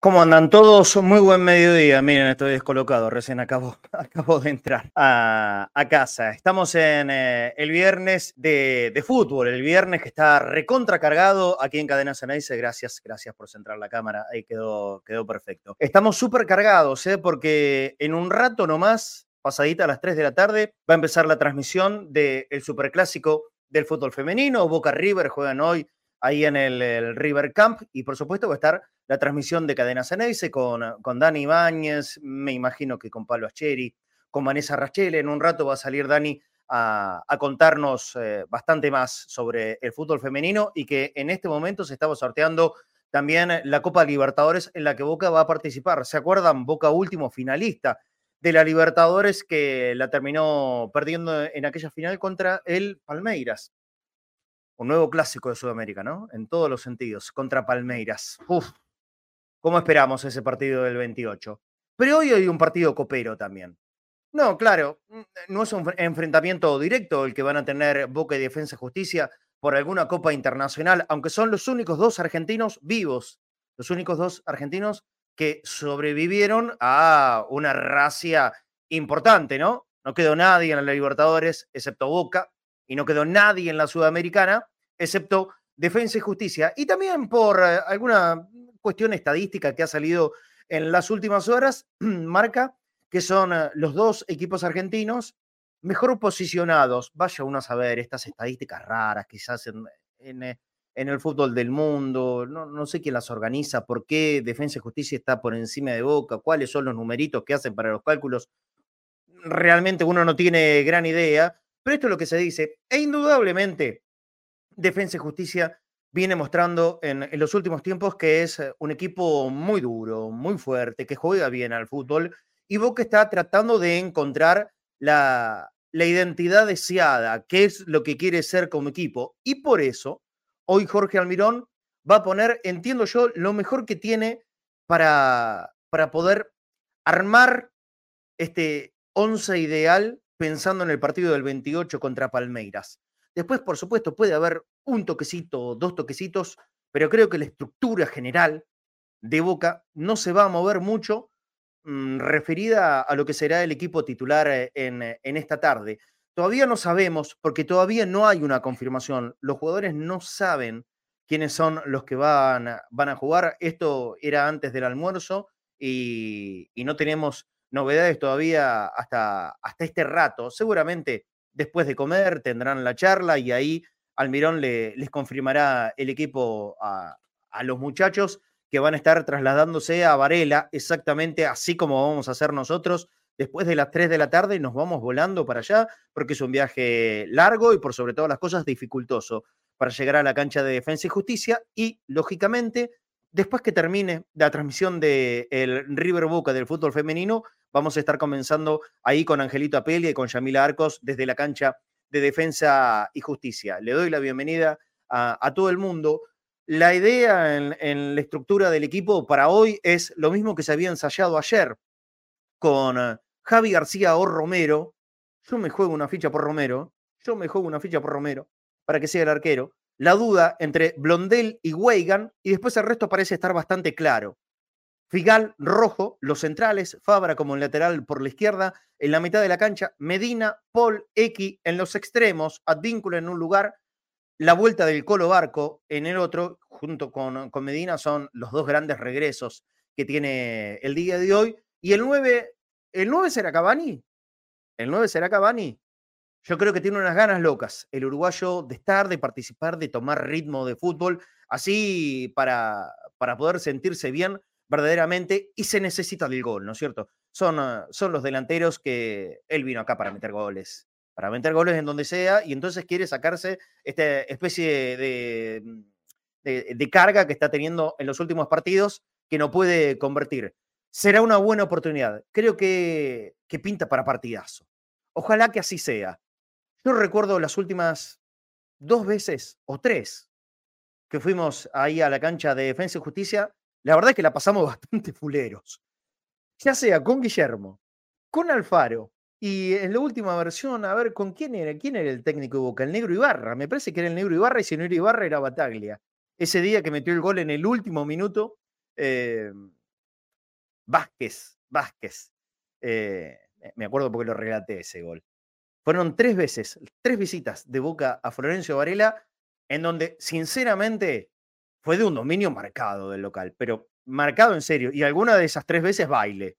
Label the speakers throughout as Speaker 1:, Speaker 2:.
Speaker 1: ¿Cómo andan todos? Muy buen mediodía. Miren, estoy descolocado. Recién acabo, acabo de entrar a, casa. Estamos en eh, el viernes de, de, fútbol, el viernes que está recontracargado aquí en Cadena Ceneice. Gracias, gracias por centrar la cámara. Ahí quedó, quedó perfecto. Estamos súper cargados, ¿eh? porque en un rato nomás, pasadita a las 3 de la tarde, va a empezar la transmisión del Superclásico del fútbol femenino. Boca River juegan hoy ahí en el, el, River Camp y por supuesto va a estar la transmisión de Cadena Ceneice con, con Dani Ibáñez, me imagino que con Pablo Ascheri, con Vanessa Rachele. En un rato va a salir Dani a, a contarnos eh, bastante más sobre el fútbol femenino y que en este momento se estaba sorteando también la Copa Libertadores en la que Boca va a participar. ¿Se acuerdan? Boca último finalista de la Libertadores que la terminó perdiendo en aquella final contra el Palmeiras un nuevo clásico de Sudamérica, ¿no? En todos los sentidos, contra Palmeiras. Uf, ¿cómo esperamos ese partido del 28? Pero hoy hay un partido copero también. No, claro, no es un enfrentamiento directo el que van a tener Boca y Defensa Justicia por alguna Copa Internacional, aunque son los únicos dos argentinos vivos, los únicos dos argentinos que sobrevivieron a una racia importante, ¿no? No quedó nadie en la Libertadores, excepto Boca, y no quedó nadie en la Sudamericana, excepto Defensa y Justicia. Y también por eh, alguna cuestión estadística que ha salido en las últimas horas, marca que son eh, los dos equipos argentinos mejor posicionados. Vaya uno a saber estas estadísticas raras quizás en, en, eh, en el fútbol del mundo. No, no, sé quién las organiza, por qué Defensa y Justicia está por encima de Boca, cuáles son los numeritos que hacen para los cálculos. Realmente uno no tiene gran idea pero esto es lo que se dice. E indudablemente, Defensa y Justicia viene mostrando en, los últimos tiempos que es eh, un equipo muy duro, muy fuerte, que juega bien al fútbol. Y Boca está tratando de encontrar la, la identidad deseada, qué es lo que quiere ser como equipo. Y por eso, hoy Jorge Almirón va a poner, entiendo yo, lo mejor que tiene para, para poder armar este once ideal pensando en el partido del 28 contra Palmeiras. Después, por supuesto, puede haber un toquecito, dos toquecitos, pero creo que la estructura general de Boca no se va a mover mucho mmm, referida a lo que será el equipo titular eh, en, en esta tarde. Todavía no sabemos, porque todavía no hay una confirmación. Los jugadores no saben quiénes son los que van, a, jugar. Esto era antes del almuerzo y no tenemos novedades todavía hasta, hasta este rato. Seguramente después de comer tendrán la charla y ahí Almirón le, les confirmará el equipo a, a, los muchachos que van a estar trasladándose a Varela, exactamente así como vamos a hacer nosotros. Después de las 3 de la tarde nos vamos volando para allá porque es un viaje largo y por sobre todas las cosas dificultoso para llegar a la cancha de defensa y justicia y, lógicamente, después que termine la transmisión del de River Boca del fútbol femenino, vamos a estar comenzando ahí con Angelito Apelia y con Yamila Arcos desde la cancha de Defensa y Justicia. Le doy la bienvenida a, todo el mundo. La idea en, la estructura del equipo para hoy es lo mismo que se había ensayado ayer con uh, Javi García o Romero. Yo me juego una ficha por Romero. Yo me juego una ficha por Romero para que sea el arquero la duda entre Blondel y Weigan, y después el resto parece estar bastante claro. Figal rojo, los centrales, Fabra como en lateral por la izquierda, en la mitad de la cancha, Medina, Paul, X en los extremos, Advíncula en un lugar, la vuelta del Colo Barco en el otro, junto con, con Medina, son los dos grandes regresos que tiene el día de hoy. Y el 9, ¿el 9 será Cavani? ¿El 9 será Cavani? Yo creo que tiene unas ganas locas el uruguayo de estar, de participar, de tomar ritmo de fútbol, así para, para poder sentirse bien verdaderamente y se necesita del gol, ¿no es cierto? Son, uh, son los delanteros que él vino acá para meter goles, para meter goles en donde sea y entonces quiere sacarse esta especie de, de, de carga que está teniendo en los últimos partidos que no puede convertir. Será una buena oportunidad. Creo que, que pinta para partidazo. Ojalá que así sea. Yo recuerdo las últimas dos veces o tres que fuimos ahí a la cancha de Defensa y Justicia, la verdad es que la pasamos bastante fuleros. Ya sea con Guillermo, con Alfaro. Y en la última versión, a ver, ¿con quién era? ¿Quién era el técnico de Boca? El negro Ibarra. Me parece que era el negro Ibarra y si no era Ibarra era Bataglia. Ese día que metió el gol en el último minuto, eh, Vázquez, Vázquez. Eh, me acuerdo porque lo relaté ese gol. Fueron tres veces, tres visitas de Boca a Florencio Varela, en donde sinceramente fue de un dominio marcado del local, pero marcado en serio. Y alguna de esas tres veces baile.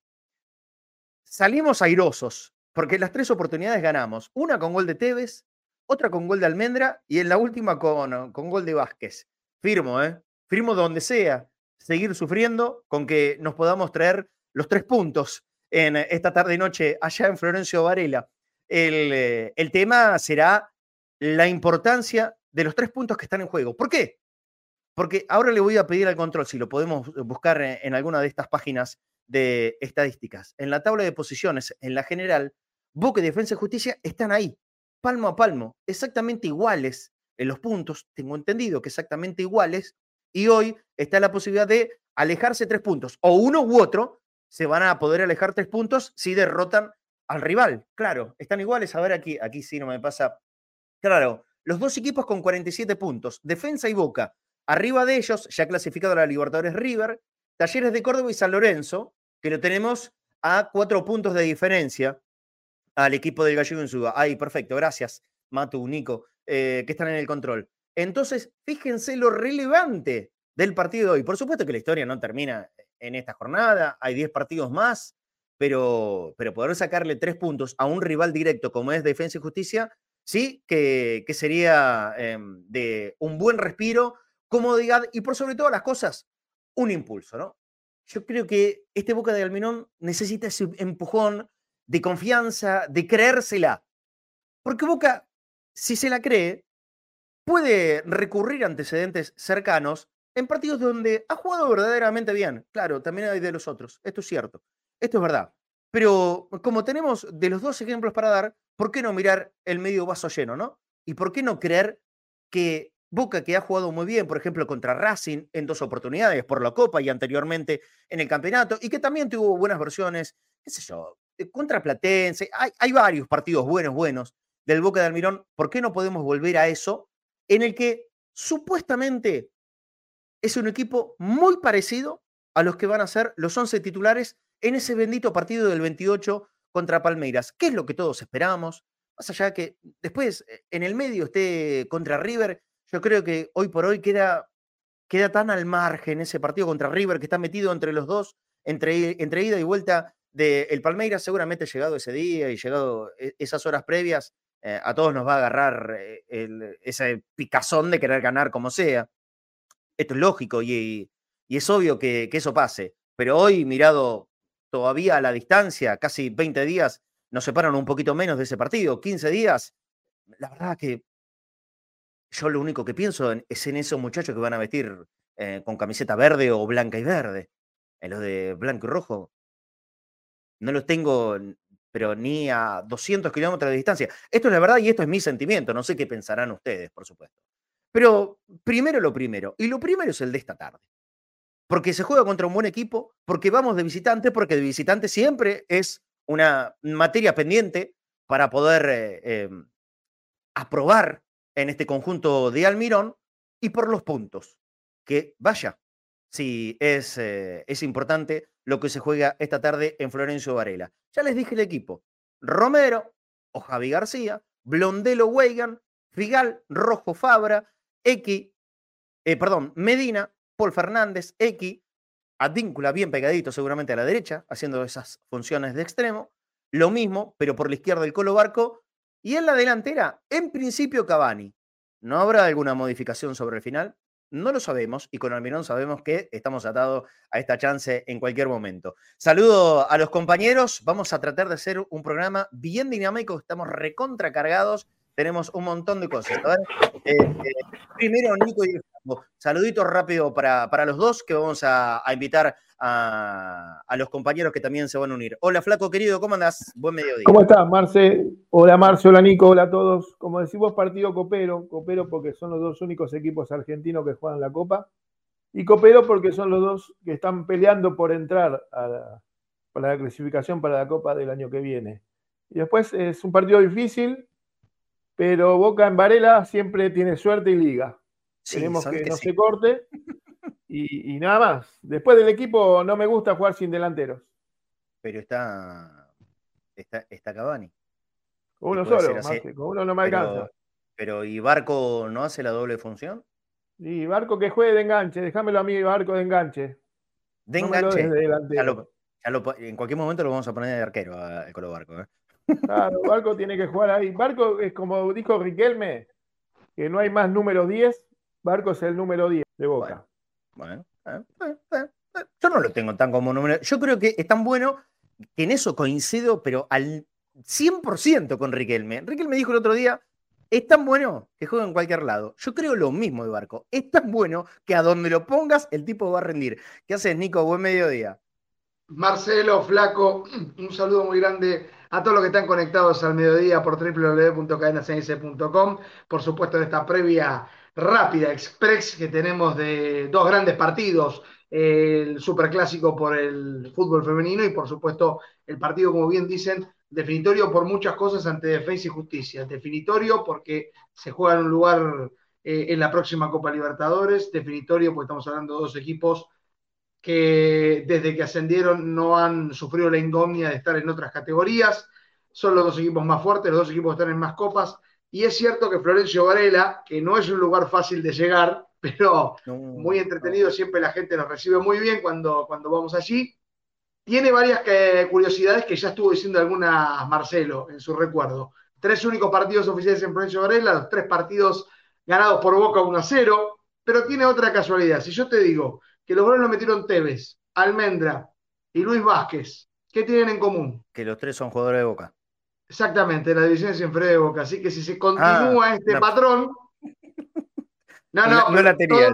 Speaker 1: Salimos airosos, porque las tres oportunidades ganamos. Una con gol de Tevez, otra con gol de Almendra y en la última con, con gol de Vázquez. Firmo, ¿eh? Firmo donde sea. Seguir sufriendo con que nos podamos traer los tres puntos en esta tarde y noche allá en Florencio Varela. El, eh, el tema será la importancia de los tres puntos que están en juego. ¿Por qué? Porque ahora le voy a pedir al control, si lo podemos buscar en alguna de estas páginas de estadísticas. En la tabla de posiciones, en la general, Boca, Defensa y Justicia están ahí, palmo a palmo, exactamente iguales en los puntos, tengo entendido que exactamente iguales, y hoy está la posibilidad de alejarse tres puntos, o uno u otro, se van a poder alejar tres puntos si derrotan al rival. Claro, están iguales. A ver, aquí, aquí sí no me pasa. Claro, los dos equipos con 47 puntos, Defensa y Boca. Arriba de ellos, ya clasificado a la Libertadores River, Talleres de Córdoba y San Lorenzo, que lo tenemos a cuatro puntos de diferencia al equipo del Gallego en Suba. Ay, perfecto, gracias, Matu, Nico, eh, que están en el control. Entonces, fíjense lo relevante del partido de hoy. Por supuesto que la historia no termina en esta jornada, hay 10 partidos más, pero, pero poder sacarle tres puntos a un rival directo como es Defensa y Justicia, sí que, que sería em, de un buen respiro, comodidad y por sobre todas las cosas, un impulso, ¿no? Yo creo que este Boca de Alminón necesita ese empujón de confianza, de creérsela. Porque Boca, si se la cree, puede recurrir a antecedentes cercanos en partidos donde ha jugado verdaderamente bien. Claro, también hay de los otros, esto es cierto, esto es verdad. Pero como tenemos de los dos ejemplos para dar, ¿por qué no mirar el medio vaso lleno, no? ¿Y por qué no creer que Boca, que ha jugado muy bien, por ejemplo, contra Racing en dos oportunidades, por la Copa y anteriormente en el campeonato, y que también tuvo buenas versiones, qué sé yo, contra Platense, hay, varios partidos buenos, buenos del Boca de Almirón, ¿por qué no podemos volver a eso? En el que supuestamente es un equipo muy parecido a los que van a ser los 11 titulares en ese bendito partido del 28 contra Palmeiras. ¿Qué es lo que todos esperamos? Más allá que después eh, en el medio esté contra River, yo creo que hoy por hoy queda, queda tan al margen ese partido contra River que está metido entre los dos, entre, ida y vuelta del Palmeiras. Seguramente llegado ese día y llegado e, esas horas previas, eh, a todos nos va a agarrar eh, ese picazón de querer ganar como sea esto es lógico y, es obvio que, eso pase. Pero hoy, mirado todavía a la distancia, casi 20 días, nos separan un poquito menos de ese partido, 15 días. La verdad que yo lo único que pienso es en esos muchachos que van a vestir eh, con camiseta verde o blanca y verde. En los de blanco y rojo. No los tengo, pero ni a 200 kilómetros de distancia. Esto es la verdad y esto es mi sentimiento. No sé qué pensarán ustedes, por supuesto. Pero primero lo primero, y lo primero es el de esta tarde. Porque se juega contra un buen equipo, porque vamos de visitante, porque de visitante siempre es una materia pendiente para poder eh, em, aprobar en este conjunto de Almirón y por los puntos. Que vaya, si es, eh, es importante lo que se juega esta tarde en Florencio Varela. Ya les dije el equipo. Romero o Javi García, Blondelo Weigan, Figal, Rojo Fabra, X, eh, perdón, Medina, Paul Fernández, X, Advíncula bien pegadito seguramente a la derecha, haciendo esas funciones de extremo. Lo mismo, pero por la izquierda el Colo Barco. Y en la delantera, en principio Cavani. ¿No habrá alguna modificación sobre el final? No lo sabemos y con Almirón sabemos que estamos atados a esta chance en cualquier momento. Saludo a los compañeros. Vamos a tratar de hacer un programa bien dinámico. Estamos recontracargados tenemos un montón de cosas. Eh, eh, primero, Nico y saluditos rápido para, para, los dos que vamos a, invitar a, los compañeros que también se van a unir. Hola, Flaco querido, ¿cómo andás? Buen mediodía.
Speaker 2: ¿Cómo estás, Marce? Hola, Marce, hola, Nico, hola a todos. Como decimos, partido copero, copero porque son los dos únicos equipos argentinos que juegan la Copa, y copero porque son los dos que están peleando por entrar a para la clasificación para la Copa del año que viene. Y después es un partido difícil, pero Boca en Varela siempre tiene suerte y liga. Tenemos que, no se corte y, nada más. Después del equipo no me gusta jugar sin delanteros.
Speaker 1: Pero está, está, está Cavani.
Speaker 2: Uno solo, con uno no me alcanza.
Speaker 1: Pero, ¿y Barco no hace la doble función?
Speaker 2: Y Barco que juegue de enganche, déjamelo a mí, Barco de enganche.
Speaker 1: De enganche. en cualquier momento lo vamos a poner de arquero al Colo Barco. ¿eh?
Speaker 2: Claro, Barco tiene que jugar ahí. Barco es como dijo Riquelme, que no hay más número 10. Barco es el número 10 de Boca.
Speaker 1: Bueno, eh, eh, eh, yo no lo tengo tan como número. Yo creo que es tan bueno que en eso coincido, pero al 100% con Riquelme. Riquelme dijo el otro día, es tan bueno que juega en cualquier lado. Yo creo lo mismo de Barco. Es tan bueno que a donde lo pongas, el tipo va a rendir. ¿Qué haces, Nico? Buen mediodía.
Speaker 3: Marcelo, Flaco, un saludo muy grande a todos los que están conectados al mediodía por www.cadenasense.com. Por supuesto, en esta previa rápida, express que tenemos de dos grandes partidos, el superclásico por el fútbol femenino y por supuesto el partido, como bien dicen, definitorio por muchas cosas ante Defensa y Justicia. Definitorio porque se juega en un lugar eh, en la próxima Copa Libertadores. Definitorio porque estamos hablando de dos equipos que desde que ascendieron no han sufrido la ingomnia de estar en otras categorías. Son los dos equipos más fuertes, los dos equipos que están en más copas. Y es cierto que Florencio Varela, que no es un lugar fácil de llegar, pero muy entretenido, siempre la gente nos recibe muy bien cuando, cuando vamos allí. Tiene varias curiosidades que ya estuvo diciendo algunas Marcelo en su recuerdo. Tres únicos partidos oficiales en Florencio Varela, los tres partidos ganados por Boca 1 a 0, pero tiene otra casualidad. Si yo te digo que los goles lo metieron Tevez, Almendra y Luis Vázquez. ¿Qué tienen en común?
Speaker 1: Que los tres son jugadores de Boca.
Speaker 3: Exactamente, la división es inferior de Boca. Así que si se continúa ah, este patrón.
Speaker 1: No, no, no, la tenía.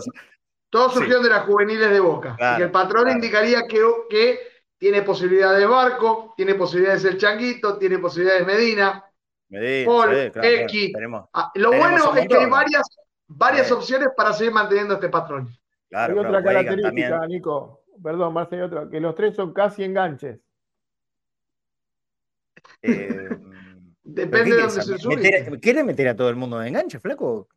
Speaker 3: Todos, surgieron de las juveniles de Boca. y que el patrón indicaría que, que tiene posibilidades de Barco, tiene posibilidades el Changuito, tiene posibilidades Medina. Medina, Paul, X. Ah, lo bueno es que hay varias, varias opciones para seguir manteniendo este patrón
Speaker 2: hay otra característica, Nico. Perdón, Marce, hay otra. Que los tres son casi enganches.
Speaker 1: Eh, Depende de dónde se sube. ¿Quiere meter a todo el mundo de enganche, flaco?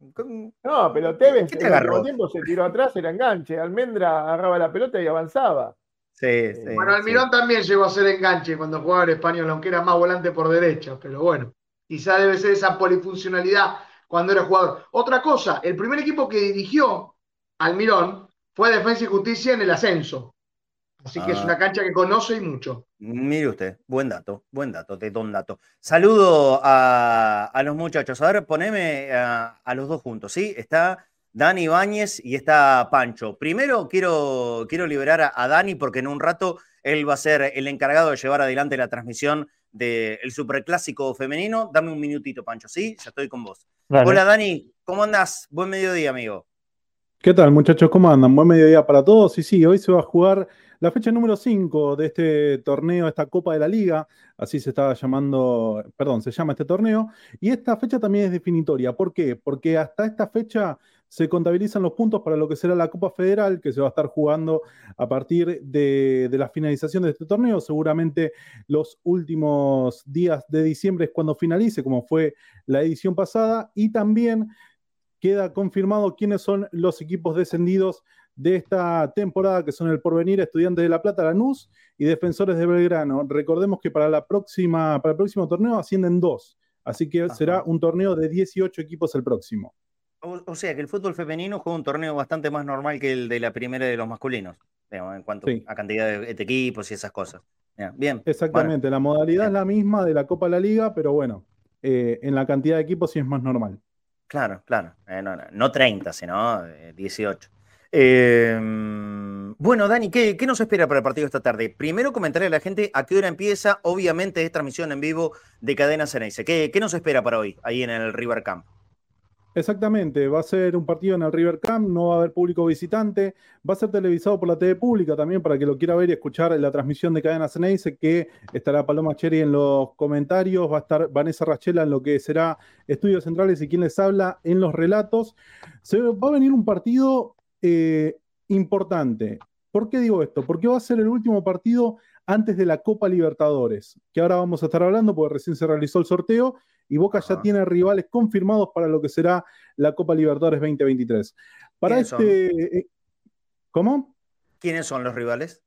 Speaker 2: No, pero Tevez en el tiempo se tiró atrás, era enganche. Almendra agarraba la pelota y avanzaba.
Speaker 1: Sí, eh, sí,
Speaker 3: bueno, Almirón también llegó a ser enganche cuando jugaba en español, aunque era más volante por derecha, pero bueno, quizá debe ser esa polifuncionalidad cuando era jugador. Otra cosa, el primer equipo que dirigió Almirón fue Defensa y Justicia en el ascenso. Así que es ah. una cancha que conoce y mucho.
Speaker 1: Mire usted, buen dato, buen dato, te un dato. Saludo a, los muchachos. A ver, poneme a, los dos juntos, ¿sí? Está Dani Ibáñez y está Pancho. Primero quiero, quiero liberar a, Dani porque en un rato él va a ser el encargado de llevar adelante la transmisión del Superclásico femenino. Dame un minutito, Pancho, ¿sí? Ya estoy con vos. Hola, Dani, ¿cómo andás? Buen mediodía, amigo.
Speaker 4: ¿Qué tal, muchachos? ¿Cómo andan? Buen mediodía para todos. Y sí, hoy se va a jugar la fecha número 5 de este torneo, esta Copa de la Liga, así se estaba llamando, perdón, se llama este torneo. Y esta fecha también es definitoria. ¿Por qué? Porque hasta esta fecha se contabilizan los puntos para lo que será la Copa Federal, que se va a estar jugando a partir de, de la finalización de este torneo. Seguramente los últimos días de diciembre es cuando finalice, como fue la edición pasada. Y también queda confirmado quiénes son los equipos descendidos de esta temporada, que son el Porvenir, Estudiantes de La Plata, Lanús y Defensores de Belgrano. Recordemos que para, la próxima, para el próximo torneo ascienden dos, así que será un torneo de 18 equipos el próximo.
Speaker 1: O, sea que el fútbol femenino juega un torneo bastante más normal que el de la primera de los masculinos, en cuanto a cantidad de, equipos y esas cosas. Bien.
Speaker 4: Exactamente, la modalidad es la misma de la Copa de la Liga, pero bueno, eh, en la cantidad de equipos sí es más normal.
Speaker 1: Claro, claro. Eh, no, 30, sino 18. Eh, em, bueno, Dani, ¿qué, nos espera para el partido esta tarde? Primero comentarle a la gente a qué hora empieza. Obviamente es transmisión en vivo de Cadena Ceneice. ¿Qué, ¿Qué nos espera para hoy ahí en el River Camp?
Speaker 4: Exactamente, va a ser un partido en el River Camp, no va a haber público visitante, va a ser televisado por la TV pública también para que lo quiera ver y escuchar la transmisión de Cadena Ceneice, que estará Paloma Cherry en los comentarios, va a estar Vanessa Rachela en lo que será Estudios Centrales y quien les habla en los relatos. Se va a venir un partido eh, importante. ¿Por qué digo esto? Porque va a ser el último partido antes de la Copa Libertadores, que ahora vamos a estar hablando porque recién se realizó el sorteo y Boca ya tiene rivales confirmados para lo que será la Copa Libertadores 2023. Para este... Eh, ¿Cómo?
Speaker 1: ¿Quiénes son los rivales?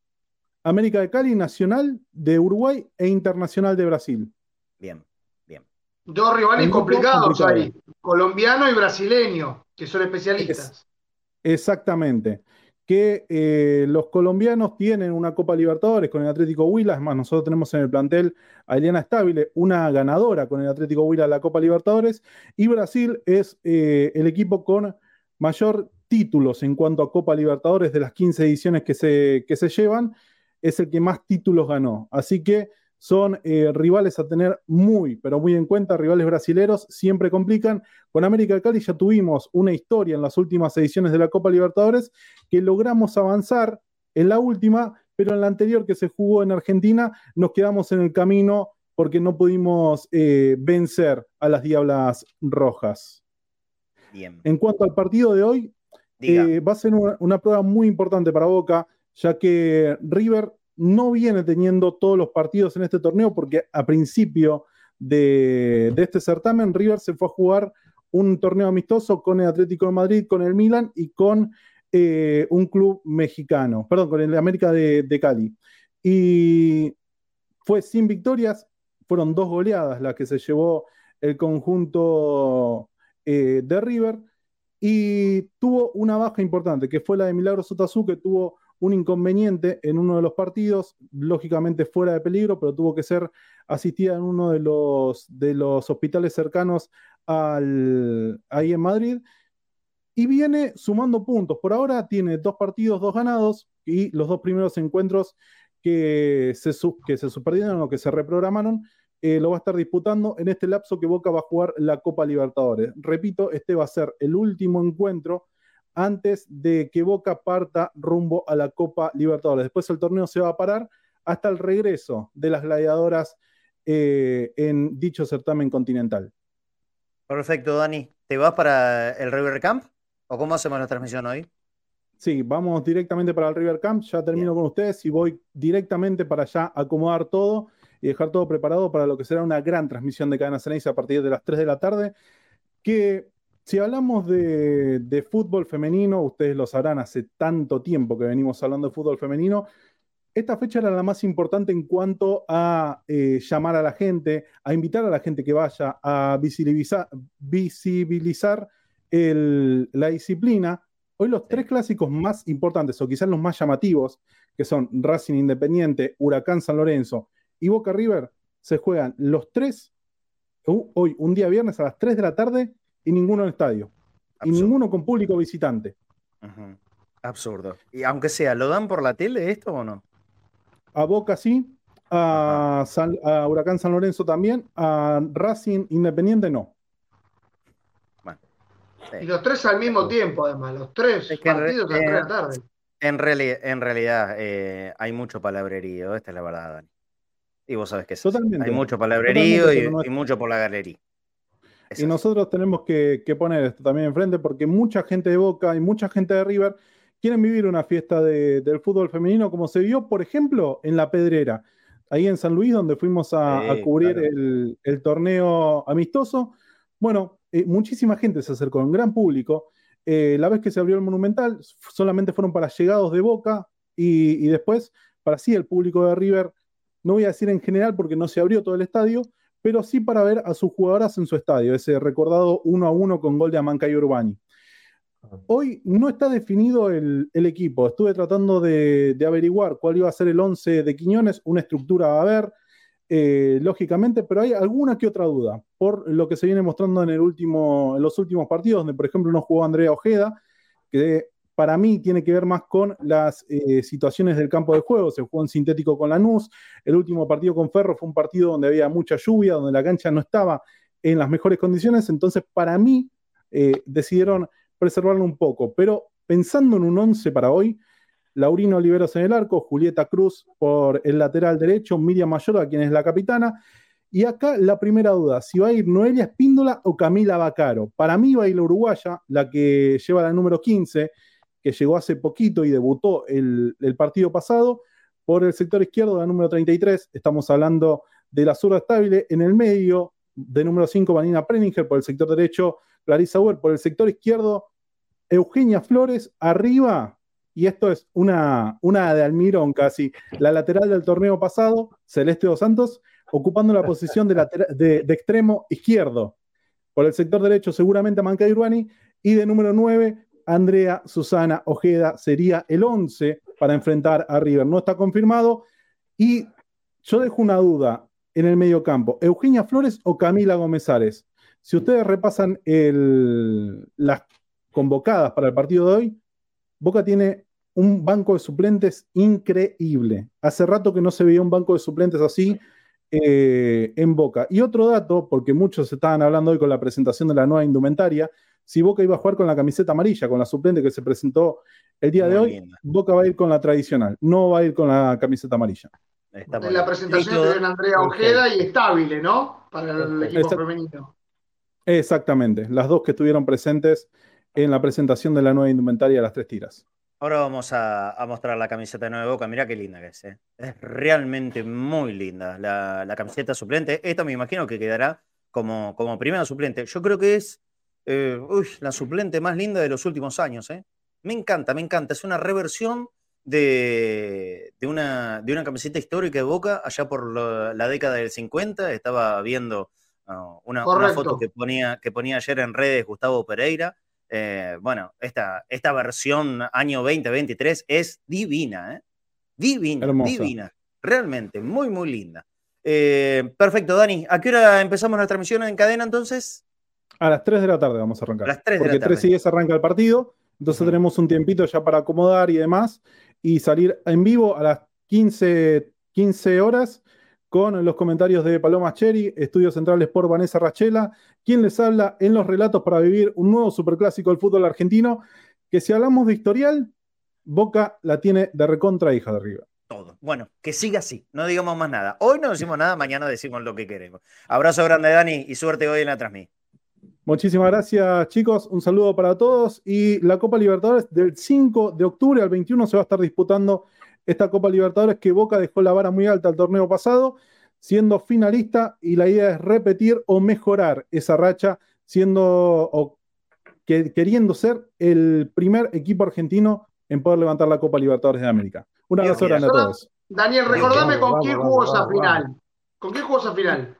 Speaker 4: América de Cali, Nacional de Uruguay e Internacional de Brasil.
Speaker 1: Bien, bien.
Speaker 3: Dos rivales complicados ahí, colombiano y brasileño, que son especialistas.
Speaker 4: exactamente. Que eh, los colombianos tienen una Copa Libertadores con el Atlético Huila, es más, nosotros tenemos en el plantel a Eliana una ganadora con el Atlético Huila de la Copa Libertadores, y Brasil es eh, el equipo con mayor títulos en cuanto a Copa Libertadores de las 15 ediciones que se, que se llevan, es el que más títulos ganó. Así que son eh, rivales a tener muy, pero muy en cuenta, rivales brasileros, siempre complican. Con América de Cali ya tuvimos una historia en las últimas ediciones de la Copa Libertadores que logramos avanzar en la última, pero en la anterior que se jugó en Argentina nos quedamos en el camino porque no pudimos eh, vencer a las Diablas Rojas.
Speaker 1: Bien.
Speaker 4: En cuanto al partido de hoy, eh, va a ser una, prueba muy importante para Boca, ya que River no viene teniendo todos los partidos en este torneo, porque a principio de, este certamen, River se fue a jugar un torneo amistoso con el Atlético de Madrid, con el Milan y con eh, un club mexicano, perdón, con el América de, Cali. Y fue sin victorias, fueron dos goleadas las que se llevó el conjunto eh, de River y tuvo una baja importante, que fue la de Milagro Sotazú, que tuvo un inconveniente en uno de los partidos, lógicamente fuera de peligro, pero tuvo que ser asistida en uno de los, de los hospitales cercanos ahí en Madrid. Y viene sumando puntos. Por ahora tiene dos partidos, dos ganados, y los dos primeros encuentros que se, que se o que se reprogramaron eh, lo va a estar disputando en este lapso que Boca va a jugar la Copa Libertadores. Repito, este va a ser el último encuentro antes de que Boca parta rumbo a la Copa Libertadores. Después el torneo se va a parar hasta el regreso de las gladiadoras eh, en dicho certamen continental.
Speaker 1: Perfecto, Dani. ¿Te vas para el River Camp? ¿O cómo hacemos la transmisión hoy?
Speaker 4: Sí, vamos directamente para el River Camp. Ya termino con ustedes y voy directamente para allá a acomodar todo y dejar todo preparado para lo que será una gran transmisión de Cadena Ceneice a partir de las 3 de la tarde. Que si hablamos de, fútbol femenino, ustedes lo sabrán, hace tanto tiempo que venimos hablando de fútbol femenino, esta fecha era la más importante en cuanto a eh, llamar a la gente, a invitar a la gente que vaya, a visibilizar, visibilizar la disciplina. Hoy los tres clásicos más importantes, o quizás los más llamativos, que son Racing Independiente, Huracán San Lorenzo y Boca River se juegan los tres, hoy, un día viernes a las 3 de la tarde, y ninguno en estadio. Y ninguno con público visitante.
Speaker 1: Absurdo. Y aunque sea, ¿lo dan por la tele esto o no?
Speaker 4: A Boca sí, a, Huracán San Lorenzo también, a Racing Independiente no.
Speaker 3: Y los tres al mismo tiempo, además, los tres partidos a las 3 de la tarde.
Speaker 1: En, en realidad eh, hay mucho palabrerío, esta es la verdad, Dani. Y vos sabes que es Hay mucho palabrerío y, mucho por la galería.
Speaker 4: Y nosotros tenemos que, poner esto también enfrente porque mucha gente de Boca y mucha gente de River quieren vivir una fiesta del fútbol femenino como se vio, por ejemplo, en La Pedrera, ahí en San Luis, donde fuimos a, cubrir el, torneo amistoso. Bueno, eh, muchísima gente se acercó, un gran público. Eh, la vez que se abrió el Monumental, solamente fueron para llegados de Boca y, y después para sí el público de River no voy a decir en general porque no se abrió todo el estadio, pero sí para ver a sus jugadoras en su estadio, ese recordado uno a uno con gol de Amanca y Urbani. Hoy no está definido el, equipo. Estuve tratando de, averiguar cuál iba a ser el 11 de Quiñones. Una estructura va a haber, eh, lógicamente, pero hay alguna que otra duda por lo que se viene mostrando en, el último, en los últimos partidos, donde, por ejemplo, no jugó Andrea Ojeda, que para mí tiene que ver más con las eh, situaciones del campo de juego. Se jugó en sintético con Lanús. El último partido con Ferro fue un partido donde había mucha lluvia, donde la cancha no estaba en las mejores condiciones. Entonces, para mí, eh, decidieron preservarlo un poco. Pero pensando en un 11 para hoy, Laurino Oliveros en el arco, Julieta Cruz por el lateral derecho, Miriam Mayorga, quien es la capitana. Y acá la primera duda, si va a ir Noelia Espíndola o Camila Bacaro. Para mí va a ir la uruguaya, la que lleva la número 15, llegó hace poquito y debutó el, partido pasado, Por el sector izquierdo, la número 33, estamos hablando de la zurda estable. En el medio, de número 5, Vanina Preninger. Por el sector derecho, Clarissa Weber. Por el sector izquierdo, Eugenia Flores. Arriba, y esto es una, una de Almirón casi, la lateral del torneo pasado, Celeste Dos Santos, ocupando la posición de, extremo izquierdo. Por el sector derecho, seguramente Manca Urbani. Y de número 9, Andrea Susana Ojeda sería el 11 para enfrentar a River. No está confirmado. Y yo dejo una duda en el medio campo. ¿Eugenia Flores o Camila Gómez Si ustedes repasan las convocadas para el partido de hoy, Boca tiene un banco de suplentes increíble. Hace rato que no se veía un banco de suplentes así eh, en Boca. Y otro dato, porque muchos estaban hablando hoy con la presentación de la nueva indumentaria, si Boca iba a jugar con la camiseta amarilla, con la suplente que se presentó el día de hoy, Boca va a ir con la tradicional, no va a ir con la camiseta amarilla.
Speaker 3: en la presentación de Andrea Ojeda y estable, ¿no? Para el equipo femenino.
Speaker 4: Exactamente, las dos que estuvieron presentes en la presentación de la nueva indumentaria de las tres tiras.
Speaker 1: Ahora vamos a, mostrar la camiseta de Nueva Boca. Mirá qué linda que es. ¿eh? Es realmente muy linda la, camiseta suplente. Esta me imagino que quedará como, como primera suplente. Yo creo que es eh, la suplente más linda de los últimos años. ¿eh? Me encanta, me encanta. Es una reversión de, una, de una camiseta histórica de Boca allá por la, década del 50. Estaba viendo ah, una, una, foto que ponía, que ponía ayer en redes Gustavo Pereira eh, bueno, esta, esta versión año 2023 es divina, ¿eh? Divina, divina. Realmente, muy, muy linda. Eh, perfecto, Dani. ¿A qué hora empezamos la transmisión en cadena entonces?
Speaker 4: A las 3 de la tarde vamos a arrancar.
Speaker 1: A las 3
Speaker 4: de
Speaker 1: Porque
Speaker 4: la tarde. 3 y 10 arranca el partido. Entonces tenemos un tiempito ya para acomodar y demás. Y salir en vivo a las 15, 15 horas con los comentarios de Paloma Cherry, Estudios Centrales por Vanessa Rachela, quien les habla en los relatos para vivir un nuevo superclásico del fútbol argentino, que si hablamos de historial, Boca la tiene de recontra hija de arriba.
Speaker 1: Todo. Bueno, que siga así, no digamos más nada. Hoy no decimos nada, mañana decimos lo que queremos. Abrazo grande, Dani, y suerte hoy en la transmisión.
Speaker 4: Muchísimas gracias, chicos. Un saludo para todos. Y la Copa Libertadores del 5 de octubre al 21 se va a estar disputando esta Copa Libertadores que Boca dejó la vara muy alta el torneo pasado, siendo finalista y la idea es repetir o mejorar esa racha, siendo o queriendo ser el primer equipo argentino en poder levantar la Copa Libertadores de América. Un abrazo grande a todos.
Speaker 3: Daniel, recordame con quién jugó esa final. ¿Con quién jugó esa final?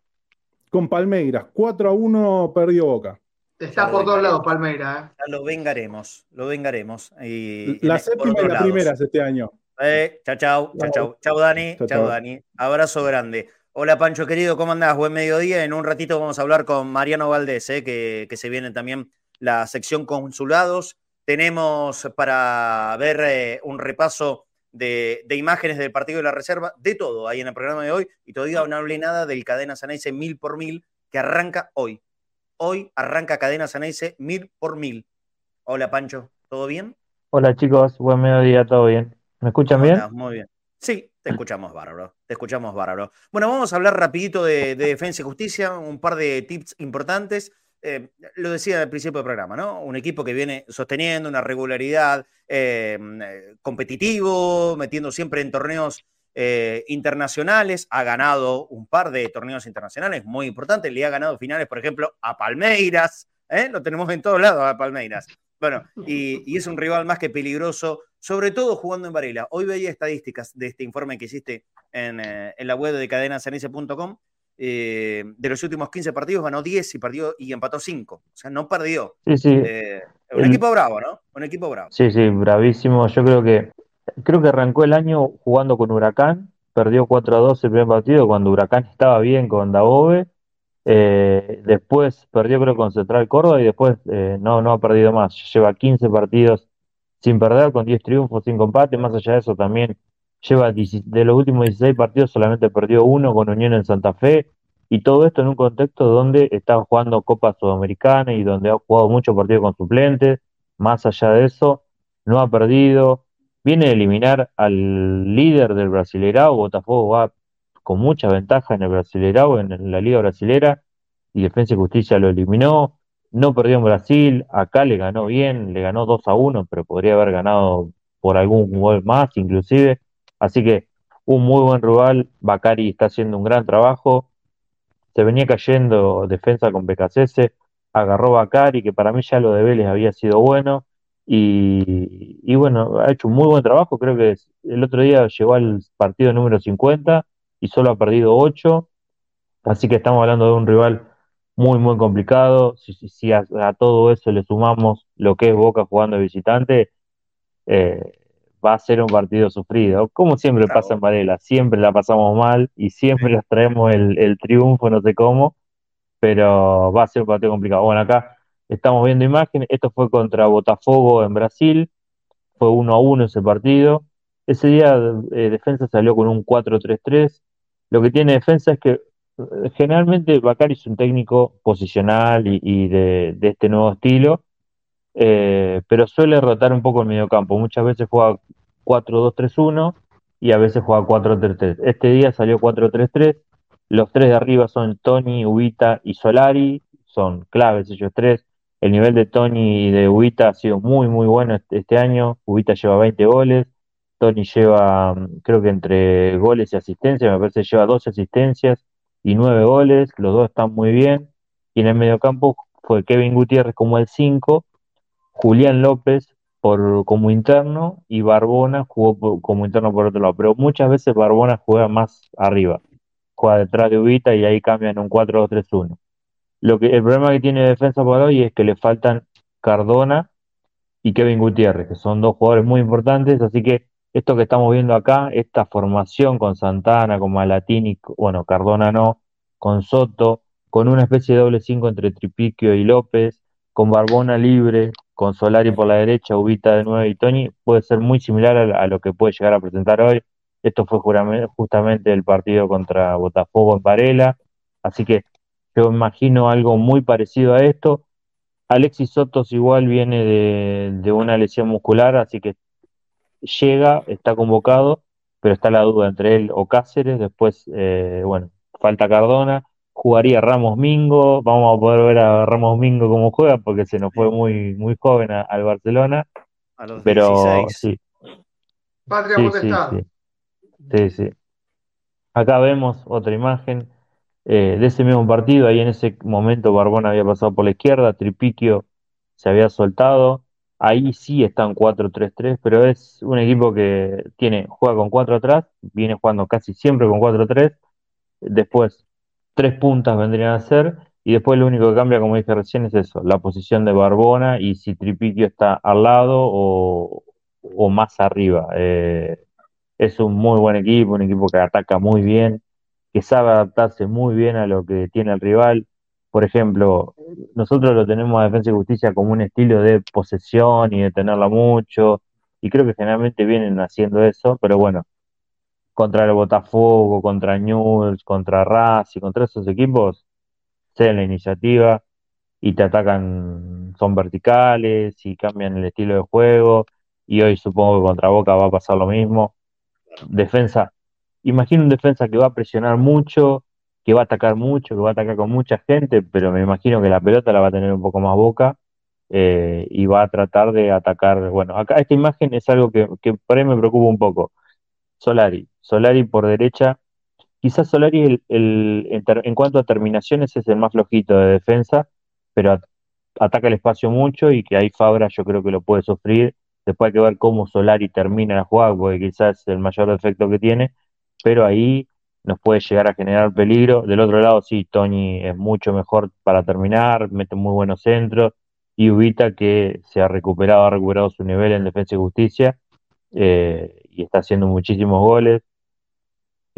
Speaker 4: Con Palmeiras, 4 a 1 perdió Boca.
Speaker 3: Está por todos lados Palmeiras. ¿eh?
Speaker 1: lo vengaremos, lo vengaremos. Y,
Speaker 4: la séptima y la primera este año.
Speaker 1: Eh, chao, chao, chao, chao. Chao, Dani. Chao, Dani. Abrazo grande. Hola, Pancho querido, ¿cómo andás? Buen mediodía. En un ratito vamos a hablar con Mariano Valdés, eh, que, se viene también la sección consulados. Tenemos para ver eh, un repaso de, imágenes del partido de la reserva, de todo ahí en el programa de hoy. Y todavía no hablé nada del Cadena Sanese mil por mil, que arranca hoy. Hoy arranca Cadena Sanese mil por mil. Hola, Pancho, ¿todo bien?
Speaker 5: Hola, chicos, buen mediodía, todo bien. ¿Me escuchan bien?
Speaker 1: Muy bien. Sí, te escuchamos bárbaro, te escuchamos bárbaro. Bueno, vamos a hablar rapidito de, defensa y justicia, un par de tips importantes. Eh, lo decía al principio del programa, ¿no? Un equipo que viene sosteniendo una regularidad, eh, competitivo, metiendo siempre en torneos eh, internacionales, ha ganado un par de torneos internacionales muy importantes, le ha ganado finales, por ejemplo, a Palmeiras, lo tenemos en todos lados a Palmeiras. Bueno, y, es un rival más que peligroso, sobre todo jugando en Varela. Hoy veía estadísticas de este informe que hiciste en, eh, la web de cadenasanice.com. Eh, de los últimos 15 partidos ganó 10 y perdió y empató 5. O sea, no perdió.
Speaker 5: Sí, sí.
Speaker 1: Eh, un equipo bravo, ¿no? Un equipo bravo.
Speaker 5: Sí, sí, bravísimo. Yo creo que creo que arrancó el año jugando con Huracán, perdió 4 a 2 el primer partido cuando Huracán estaba bien con Dabove eh, después perdió creo con Central Córdoba y después eh, no, no ha perdido más. Lleva 15 partidos sin perder, con 10 triunfos, sin combate. Más allá de eso también lleva de los últimos 16 partidos solamente perdió uno con Unión en Santa Fe. Y todo esto en un contexto donde está jugando Copa Sudamericana y donde ha jugado muchos partidos con suplentes. Más allá de eso, no ha perdido. Viene a eliminar al líder del Brasileirao. Botafogo va con mucha ventaja en el Brasileirao, en la Liga Brasilera, y Defensa y Justicia lo eliminó. No perdió en Brasil, acá le ganó bien, le ganó 2 a 1, pero podría haber ganado por algún gol más inclusive. Así que un muy buen rival. Bacari está haciendo un gran trabajo. Se venía cayendo defensa con BKCS, agarró Bacari, que para mí ya lo de Vélez había sido bueno. Y, bueno, ha hecho un muy buen trabajo. Creo que el otro día llegó al partido número 50 y solo ha perdido 8. Así que estamos hablando de un rival muy, muy complicado. Si, a, todo eso le sumamos lo que es Boca jugando de visitante, eh, va a ser un partido sufrido. Como siempre pasa en Varela, siempre la pasamos mal y siempre les traemos el, el triunfo, no sé cómo, pero va a ser un partido complicado. Bueno, acá estamos viendo imágenes. Esto fue contra Botafogo en Brasil. Fue 1 a 1 ese partido. Ese día eh, Defensa salió con un 4-3-3. Lo que tiene Defensa es que eh, generalmente Bacari es un técnico posicional y, de, este nuevo estilo, eh, pero suele rotar un poco el mediocampo. Muchas veces juega 4-2-3-1 y a veces juega 4-3-3. Este día salió 4-3-3. Los tres de arriba son Tony, Ubita y Solari. Son claves ellos tres. El nivel de Tony y de Ubita ha sido muy, muy bueno este, este año. Ubita lleva 20 goles. Tony lleva, mm, creo que entre goles y asistencias, me parece que lleva 12 asistencias y 9 goles. Los dos están muy bien. Y en el mediocampo fue Kevin Gutiérrez como el 5, Julián López por, como interno y Barbona jugó como interno por otro lado. Pero muchas veces Barbona juega más arriba. Juega detrás de Ubita y ahí cambian un 4-2-3-1. Lo que, el problema que tiene defensa por hoy es que le faltan Cardona y Kevin Gutiérrez, que son dos jugadores muy importantes, así que esto que estamos viendo acá, esta formación con Santana, con Malatini, bueno, Cardona no, con Soto, con una especie de doble 5 entre Tripiquio y López, con Barbona libre, con Solari por la derecha, Ubita de nuevo y Tony, puede ser muy similar a, lo que puede llegar a presentar hoy. Esto fue justamente el partido contra Botafogo en Varela, así que yo imagino algo muy parecido a esto. Alexis Sotos igual viene de, una lesión muscular, así que llega, está convocado, pero está la duda entre él o Cáceres. Después, eh, bueno, falta Cardona. Jugaría Ramos Mingo. Vamos a poder ver a Ramos Mingo cómo juega porque se nos fue muy, muy joven al Barcelona. A los pero sí.
Speaker 3: Patria
Speaker 5: sí, sí, sí. Acá vemos otra imagen eh, de ese mismo partido. Ahí en ese momento Barbón había pasado por la izquierda, Tripiquio se había soltado. Ahí sí están 4-3-3, pero es un equipo que tiene, juega con 4 atrás, viene jugando casi siempre con 4-3. Después, tres puntas vendrían a ser, y después lo único que cambia, como dije recién, es eso, la posición de Barbona y si Tripiquio está al lado o, más arriba. Eh, es un muy buen equipo, un equipo que ataca muy bien, que sabe adaptarse muy bien a lo que tiene el rival. Por ejemplo, nosotros lo tenemos a Defensa y Justicia como un estilo de posesión y de tenerla mucho, y creo que generalmente vienen haciendo eso, pero bueno, contra el Botafogo, contra News, contra y contra esos equipos, ceden la iniciativa y te atacan, son verticales y cambian el estilo de juego, y hoy supongo que contra Boca va a pasar lo mismo. Defensa imagino un defensa que va a presionar mucho, que va a atacar mucho, que va a atacar con mucha gente, pero me imagino que la pelota la va a tener un poco más boca eh, y va a tratar de atacar. Bueno, acá esta imagen es algo que, que por ahí me preocupa un poco. Solari, Solari por derecha. Quizás Solari el, el, en, cuanto a terminaciones es el más flojito de defensa, pero ataca el espacio mucho y que ahí Fabra yo creo que lo puede sufrir. Después hay que ver cómo Solari termina la jugada, porque quizás es el mayor defecto que tiene, pero ahí nos puede llegar a generar peligro. Del otro lado, sí, Tony es mucho mejor para terminar, mete muy buenos centros. Y Ubita, que se ha recuperado, ha recuperado su nivel en defensa y justicia eh, y está haciendo muchísimos goles.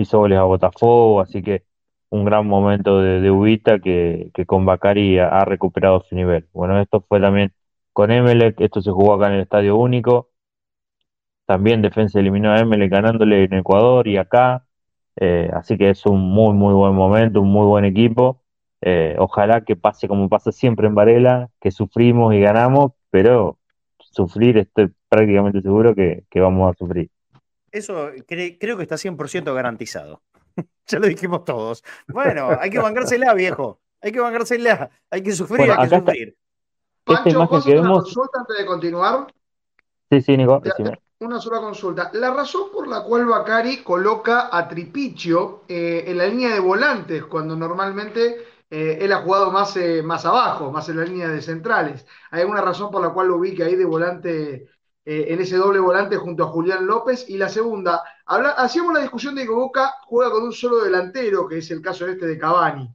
Speaker 5: Hizo goles a Botafogo, así que un gran momento de, de Ubita que, con Bacari ha, recuperado su nivel. Bueno, esto fue también con Emelec, esto se jugó acá en el Estadio Único. También Defensa eliminó a Emelec ganándole en Ecuador y acá. Eh, así que es un muy, muy buen momento, un muy buen equipo. Eh, ojalá que pase como pasa siempre en Varela, que sufrimos y ganamos, pero sufrir estoy prácticamente seguro que, vamos a sufrir.
Speaker 1: Eso creo que está 100% garantizado. ya lo dijimos todos. Bueno, hay que bancársela, viejo. Hay que bancársela. Hay que sufrir, hay que sufrir.
Speaker 3: Pancho, ¿vos una consulta antes de continuar?
Speaker 5: Sí, sí, Nico.
Speaker 3: Una sola consulta. La razón por la cual Bacari coloca a Tripicio eh, en la línea de volantes, cuando normalmente eh, él ha jugado más, eh, más abajo, más en la línea de centrales. ¿Hay alguna razón por la cual lo ubica ahí de volante, en ese doble volante junto a Julián López? Y la segunda, hacíamos la discusión de que Boca juega con un solo delantero, que es el caso este de Cavani.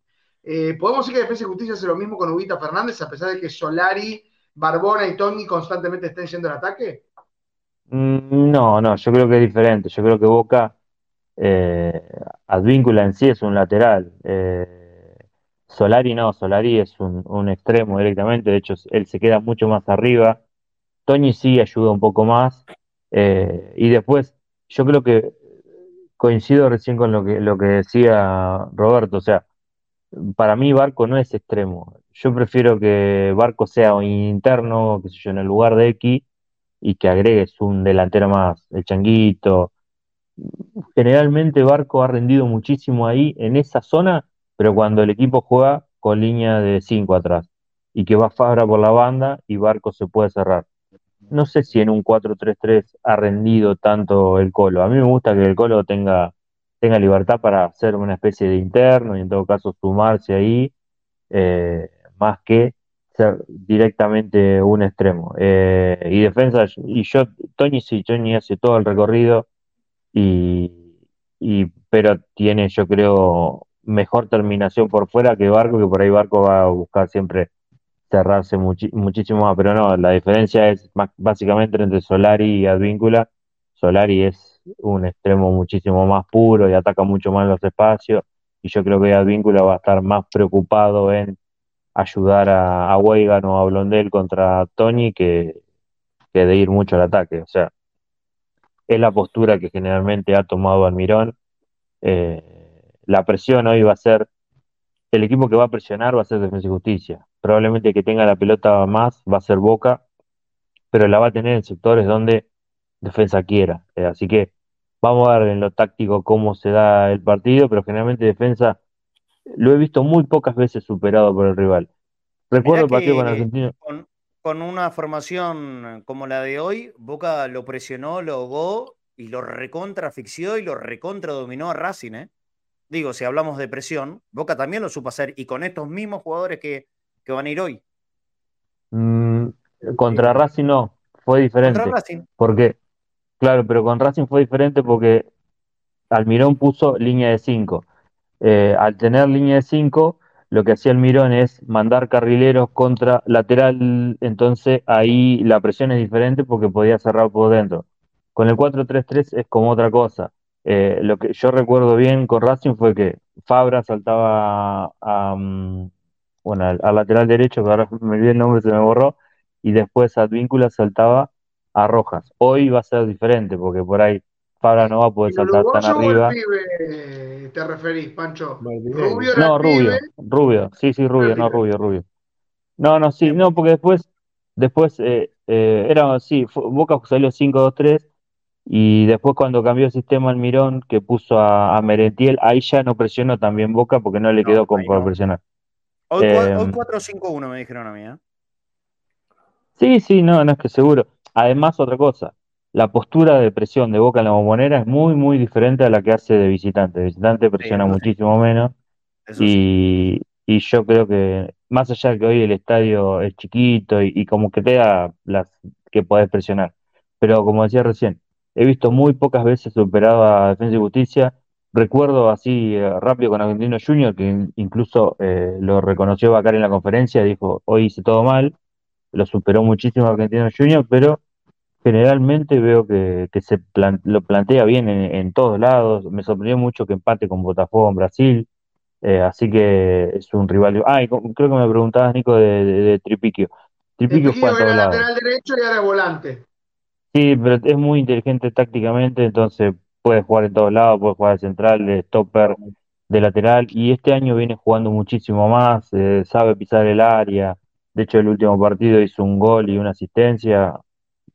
Speaker 3: ¿Podemos decir que Defensa y Justicia hace lo mismo con Ubita Fernández, a pesar de que Solari, Barbona y Tony constantemente estén yendo al ataque?
Speaker 5: Mm, no, no, yo creo que es diferente. Yo creo que Boca, eh, Advíncula en sí es un lateral. Eh, Solari no, Solari es un, extremo directamente. De hecho, él se queda mucho más arriba. Toñi sí ayuda un poco más. Eh, y después, yo creo que coincido recién con lo que, lo que decía Roberto. O sea, para mí Barco no es extremo. Yo prefiero que Barco sea interno, qué sé yo, en el lugar de X y que agregues un delantero más, el Changuito. Generalmente Barco ha rendido muchísimo ahí en esa zona, pero cuando el equipo juega con línea de 5 atrás y que va Fabra por la banda y Barco se puede cerrar. No sé si en un 4-3-3 ha rendido tanto el Colo. A mí me gusta que el Colo tenga, tenga libertad para hacer una especie de interno y en todo caso sumarse ahí, eh, más que ser directamente un extremo. Eh, y defensa, y yo, Tony sí, Tony hace todo el recorrido, y, pero tiene, yo creo, mejor terminación por fuera que Barco, que por ahí Barco va a buscar siempre cerrarse muchísimo más, pero no, la diferencia es básicamente entre Solari y Advíncula. Solari es un extremo muchísimo más puro y ataca mucho más los espacios, y yo creo que Advíncula va a estar más preocupado en ayudar a, a o a Blondel contra Tony que, de ir mucho al ataque. O sea, es la postura que generalmente ha tomado Almirón. Eh, la presión hoy va a ser, el equipo que va a presionar va a ser Defensa y Justicia. Probablemente que tenga la pelota más va a ser Boca, pero la va a tener en sectores donde Defensa quiera. Eh, así que vamos a ver en lo táctico cómo se da el partido, pero generalmente Defensa lo he visto muy pocas veces superado por el rival. Recuerdo el partido con Argentina.
Speaker 1: Con, una formación como la de hoy, Boca lo presionó, lo ahogó y lo recontra y lo recontra dominó a Racing, ¿eh? Digo, si hablamos de presión, Boca también lo supo hacer y con estos mismos jugadores que, van a ir hoy.
Speaker 5: Mm, contra Racing no, fue diferente. Contra Racing. Porque, claro, pero con Racing fue diferente porque Almirón puso línea de 5 eh, al tener línea de 5, lo que hacía el Mirón es mandar carrileros contra lateral, entonces ahí la presión es diferente porque podía cerrar por dentro. Con el 4-3-3 es como otra cosa. Eh, lo que yo recuerdo bien con Racing fue que Fabra saltaba a, mm, bueno, al, lateral derecho, que ahora me olvidé el nombre, se me borró, y después Advíncula saltaba a Rojas. Hoy va a ser diferente porque por ahí Fabra no va a poder saltar tan arriba.
Speaker 3: te referís, Pancho?
Speaker 5: Rubio no, Rubio, Rubio, sí, sí, Rubio, no, Rubio, Rubio. No, no, sí, no, porque después, después eh, eh, era así, Boca salió 5-2-3 y después cuando cambió el sistema al Mirón, que puso a, Merentiel, ahí ya no presionó también Boca porque no le quedó como para presionar.
Speaker 1: Hoy, 4-5-1 em, me dijeron a mí, ¿eh?
Speaker 5: Sí, sí, no, no es que seguro. Además, otra cosa, la postura de presión de Boca en la bombonera es muy, muy diferente a la que hace de visitante. De visitante presiona muchísimo menos. Y, yo creo que, más allá de que hoy el estadio es chiquito y, como que te da las que podés presionar. Pero como decía recién, he visto muy pocas veces superado a Defensa y Justicia. Recuerdo así eh, rápido con Argentino Junior, que incluso eh, lo reconoció acá en la conferencia, dijo, hoy hice todo mal, lo superó muchísimo Argentino Junior, pero generalmente veo que, se lo plantea bien en, todos lados. Me sorprendió mucho que empate con Botafogo en Brasil. Eh, así que es un rival. Ah, creo que me preguntabas, Nico, de, de, Tripiquio.
Speaker 3: Tripiquio fue a todos lados. lateral derecho y ahora volante.
Speaker 5: Sí, pero es muy inteligente tácticamente, entonces puede jugar en todos lados, puede jugar de central, de stopper, de lateral. Y este año viene jugando muchísimo más, eh, sabe pisar el área. De hecho, el último partido hizo un gol y una asistencia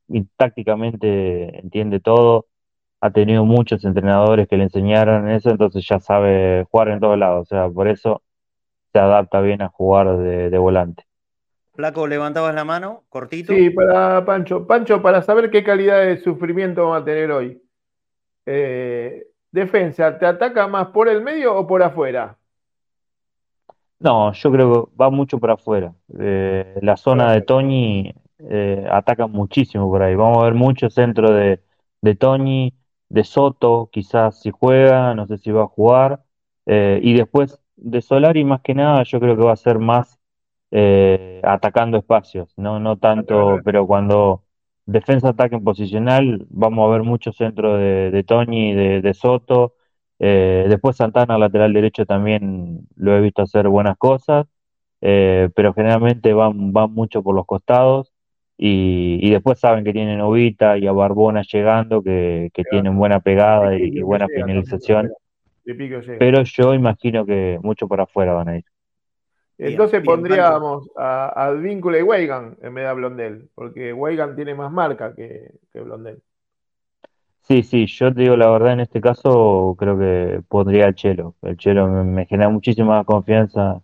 Speaker 5: y tácticamente entiende todo, ha tenido muchos entrenadores que le enseñaron eso, entonces ya sabe jugar en todos lados, o sea, por eso se adapta bien a jugar de, volante.
Speaker 1: Flaco, levantabas la mano, cortito.
Speaker 2: Sí, para Pancho. Pancho, para saber qué calidad de sufrimiento vamos a tener hoy. Eh, defensa, ¿te ataca más por el medio o por afuera?
Speaker 5: No, yo creo que va mucho por afuera. Eh, la zona de Toñi eh, ataca muchísimo por ahí. Vamos a ver mucho centro de, de Toñi, de Soto, quizás si juega, no sé si va a jugar. Eh, y después de Solari, más que nada, yo creo que va a ser más atacando espacios, no, no tanto, pero cuando defensa ataque en posicional, vamos a ver mucho centro de, de Toñi, de, de Soto. Eh, después Santana, lateral derecho, también lo he visto hacer buenas cosas, pero generalmente van, van mucho por los costados. Y, después saben que tienen Ovita y a Barbona llegando, que, tienen buena pegada y, buena finalización. Pero yo imagino que mucho por afuera van a ir.
Speaker 2: Entonces pondríamos a, a Víncula y Weigan en vez de a Blondel, porque Weigan tiene más marca que, que Blondel.
Speaker 5: Sí, sí, yo te digo la verdad, en este caso creo que pondría el Chelo. El Chelo me, genera muchísima confianza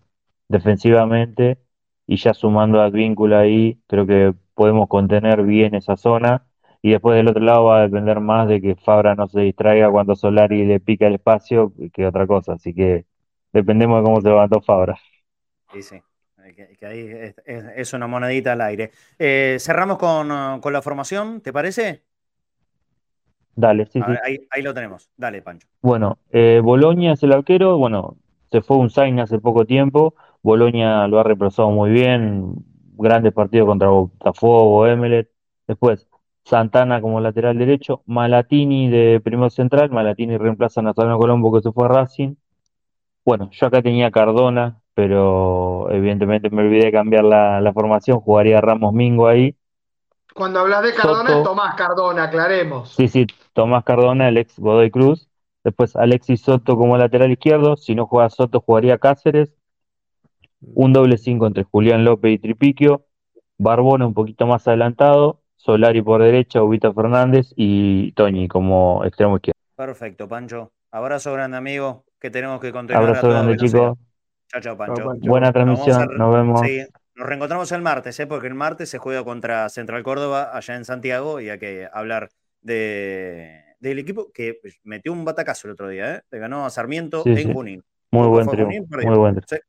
Speaker 5: defensivamente y ya sumando a Advíncula ahí, creo que podemos contener bien esa zona. Y después del otro lado va a depender más de que Fabra no se distraiga cuando Solari le pica el espacio que otra cosa. Así que dependemos de cómo se levantó Fabra.
Speaker 1: Sí, sí. Que, ahí es, una monedita al aire. Eh, cerramos con, la formación, ¿te parece?
Speaker 5: Dale, sí, sí.
Speaker 1: Ahí, lo tenemos. Dale, Pancho.
Speaker 5: Bueno, eh, Boloña es el arquero. Bueno, se fue un sign hace poco tiempo. Boloña lo ha represado muy bien grandes partidos contra Botafogo, Emelet. Después, Santana como lateral derecho, Malatini de primer central, Malatini reemplaza a Natalino Colombo que se fue a Racing. Bueno, yo acá tenía Cardona, pero evidentemente me olvidé de cambiar la, formación, jugaría Ramos Mingo ahí.
Speaker 3: Cuando hablas de Cardona, Tomás Cardona, aclaremos.
Speaker 5: Sí, sí, Tomás Cardona, el ex Godoy Cruz. Después Alexis Soto como lateral izquierdo. Si no juega Soto, jugaría Cáceres un doble 5 entre Julián López y Tripiquio, Barbona un poquito más adelantado, Solari por derecha, Ubita Fernández y Toñi como extremo izquierdo.
Speaker 1: Perfecto, Pancho. Abrazo grande, amigo, que tenemos que continuar.
Speaker 5: Abrazo grande, chicos.
Speaker 1: Chao, chao, Pancho.
Speaker 5: Buena transmisión, nos, vemos. Sí,
Speaker 1: nos reencontramos el martes, ¿eh? porque el martes se juega contra Central Córdoba allá en Santiago y hay que hablar de, del equipo que metió un batacazo el otro día, ¿eh? le ganó a Sarmiento en Junín.
Speaker 5: Muy buen triunfo. Muy buen triunfo.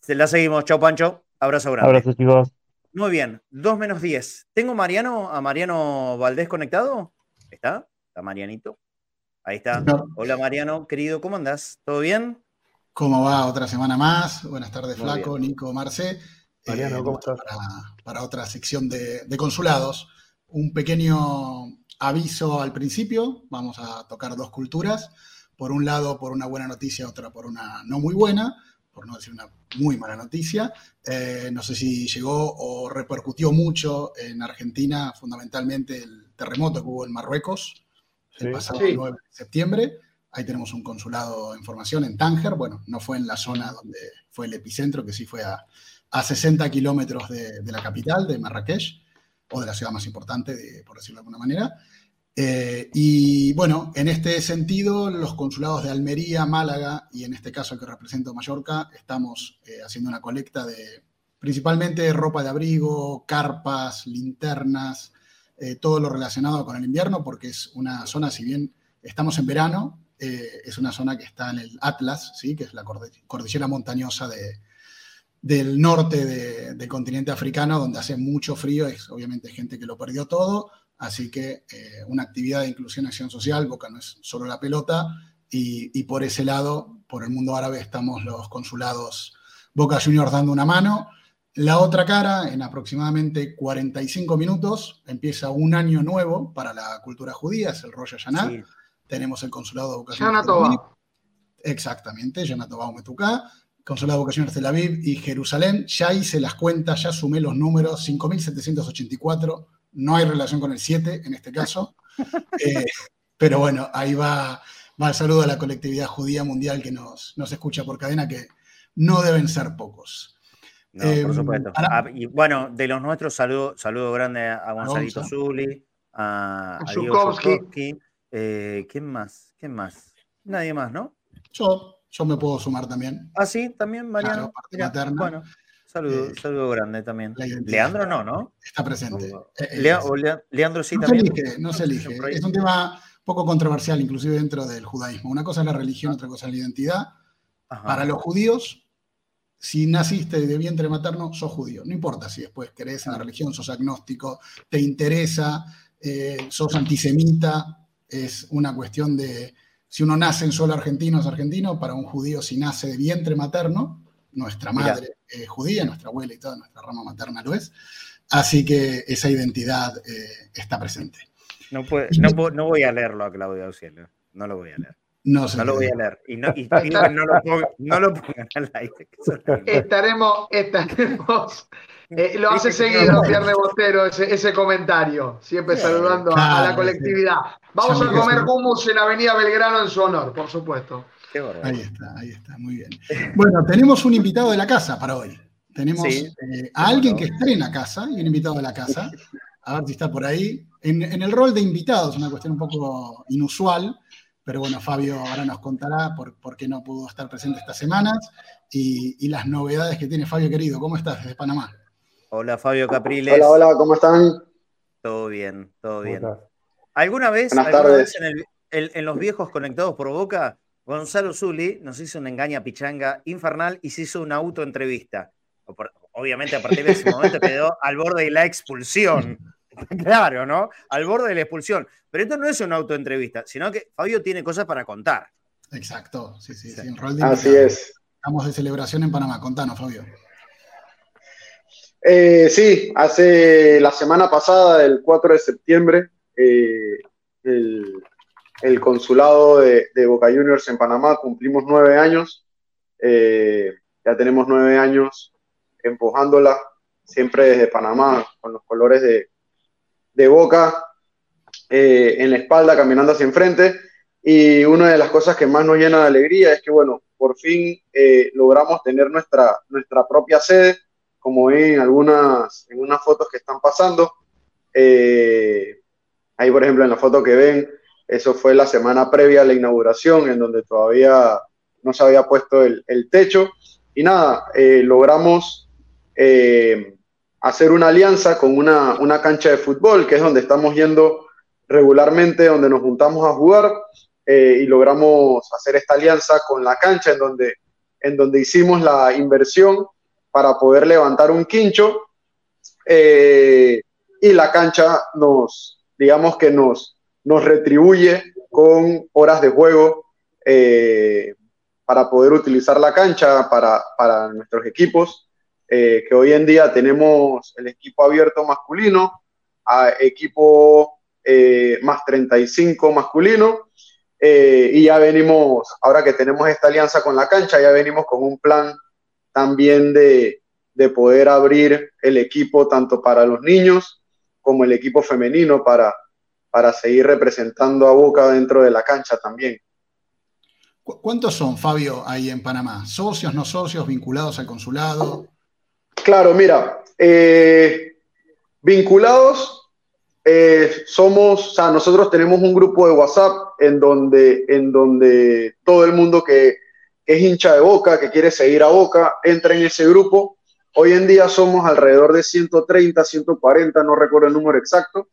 Speaker 1: Se la seguimos. Chau, Pancho. Abrazo grande.
Speaker 5: Abrazo, chicos.
Speaker 1: Muy bien. 2 menos 10. ¿Tengo Mariano, a Mariano Valdés conectado? ¿Está? ¿Está Marianito? Ahí está. Hola, Mariano, querido. ¿Cómo andás? ¿Todo bien?
Speaker 6: ¿Cómo va? Otra semana más. Buenas tardes, Flaco, Nico, Marce.
Speaker 2: Mariano, eh, ¿cómo estás?
Speaker 6: Para, otra sección de, de consulados. Un pequeño aviso al principio. Vamos a tocar dos culturas. Por un lado, por una buena noticia, otra por una no muy buena por no decir una muy mala noticia. Eh, no sé si llegó o repercutió mucho en Argentina, fundamentalmente el terremoto que hubo en Marruecos el pasado 9 de septiembre. Ahí tenemos un consulado en formación en Tánger. Bueno, no fue en la zona donde fue el epicentro, que sí fue a, a 60 kilómetros de, la capital, de Marrakech, o de la ciudad más importante, por decirlo de alguna manera. Eh, y bueno, en este sentido, los consulados de Almería, Málaga y en este caso el que represento Mallorca, estamos eh, haciendo una colecta de principalmente ropa de abrigo, carpas, linternas, eh, todo lo relacionado con el invierno, porque es una zona, si bien estamos en verano, es una zona que está en el Atlas, ¿sí? que es la cordillera montañosa de, del norte del continente africano, donde hace mucho frío, es obviamente gente que lo perdió todo Así que eh, una actividad de inclusión y acción social, Boca no es solo la pelota, y, por ese lado, por el mundo árabe, estamos los consulados Boca Juniors dando una mano. La otra cara, en aproximadamente 45 minutos, empieza un año nuevo para la cultura judía, es el Rosh Hashanah. Tenemos el consulado de Boca Juniors. Exactamente, Yanatobá Metuká, consulado de Juniors Tel Aviv y Jerusalén. Ya hice las cuentas, ya sumé los números, 5.784 no hay relación con el 7 en este caso. Eh, pero bueno, ahí va, va el saludo a la colectividad judía mundial que nos, nos escucha por cadena, que no deben ser pocos.
Speaker 1: No, por em, supuesto. Ah, y bueno, de los nuestros, saludo, saludo grande a Gonzalito Zuli, a, a Diego eh, ¿Quién más? ¿Quién más? Nadie más, ¿no?
Speaker 6: Yo, yo me puedo sumar también.
Speaker 1: Ah, sí, también, Mariano.
Speaker 6: Claro, parte materna.
Speaker 1: Bueno, Saludo, eh, saludo grande también. Leandro no, ¿no?
Speaker 6: Está presente.
Speaker 1: Leandro sí
Speaker 6: no
Speaker 1: también.
Speaker 6: Se elige, no se elige. Es un tema poco controversial, inclusive dentro del judaísmo. Una cosa es la religión, otra cosa es la identidad. Para los judíos, si naciste de vientre materno, sos judío. No importa si después crees en la religión, sos agnóstico, te interesa, eh, sos antisemita. Es una cuestión de si uno nace en suelo argentino, es argentino. Para un judío, si nace de vientre materno, nuestra madre es judía, nuestra abuela y toda nuestra rama materna lo es. Así que esa identidad eh, está presente.
Speaker 1: No, no, voy a leerlo a Claudio Auxilio, no lo voy a leer.
Speaker 6: No,
Speaker 1: lo voy a leer. Y no, lo, pongan, al aire.
Speaker 3: Estaremos, estaremos eh, lo hace seguido Pierre Botero ese, comentario, siempre saludando a, la colectividad. Vamos a comer hummus en Avenida Belgrano en su honor, por supuesto.
Speaker 6: ahí está, ahí está, muy bien. Bueno, tenemos un invitado de la casa para hoy. Tenemos eh, a alguien que estrena casa y un invitado de la casa. A ver si está por ahí. En, el rol de invitado, es una cuestión un poco inusual, pero bueno, Fabio ahora nos contará por, por qué no pudo estar presente estas semanas y, y las novedades que tiene Fabio querido. ¿Cómo estás desde Panamá?
Speaker 1: Hola Fabio Capriles.
Speaker 7: Hola, hola, ¿cómo están?
Speaker 1: Todo bien, todo bien. ¿Alguna vez, alguna vez en, los viejos conectados por Boca, Gonzalo Zuli nos hizo una engaña pichanga infernal y se hizo una autoentrevista? Obviamente a partir de ese momento quedó al borde de la expulsión. Claro, ¿no? Al borde de la expulsión. Pero esto no es una autoentrevista, sino que Fabio tiene cosas para contar.
Speaker 6: Exacto, sí, sí, sí.
Speaker 7: Así es.
Speaker 6: Estamos de celebración en Panamá. Contanos, Fabio.
Speaker 7: Eh, sí, hace la semana pasada, el 4 de septiembre, eh, el, consulado de, Boca Juniors en Panamá cumplimos nueve años. Eh, ya tenemos nueve años empujándola, siempre desde Panamá, con los colores de, de Boca en la espalda, caminando hacia enfrente. Y una de las cosas que más nos llena de alegría es que, bueno, por fin logramos tener nuestra, nuestra propia sede como ven en algunas, en unas fotos que están pasando. Eh, ahí, por ejemplo, en la foto que ven, eso fue la semana previa a la inauguración, en donde todavía no se había puesto el, techo. Y nada, eh, logramos eh, hacer una alianza con una, una, cancha de fútbol, que es donde estamos yendo regularmente, donde nos juntamos a jugar, y logramos hacer esta alianza con la cancha, en donde, en donde hicimos la inversión para poder levantar un quincho eh, y la cancha nos, digamos que nos, nos retribuye con horas de juego eh, para poder utilizar la cancha para, para nuestros equipos, eh, que hoy en día tenemos el equipo abierto masculino, equipo más 35 masculino, y ya venimos, ahora que tenemos esta alianza con la cancha, ya venimos con un plan también de, poder abrir el equipo tanto para los niños como el equipo femenino para, para seguir representando a Boca dentro de la cancha también.
Speaker 6: ¿Cuántos son, Fabio, ahí en Panamá? ¿Socios, no socios, vinculados al consulado?
Speaker 7: Claro, mira, eh, vinculados eh, somos, o sea, nosotros tenemos un grupo de WhatsApp en donde, en donde todo el mundo que, es hincha de Boca, que quiere seguir a Boca, entra en ese grupo. Hoy en día somos alrededor de 130, 140, no recuerdo el número exacto.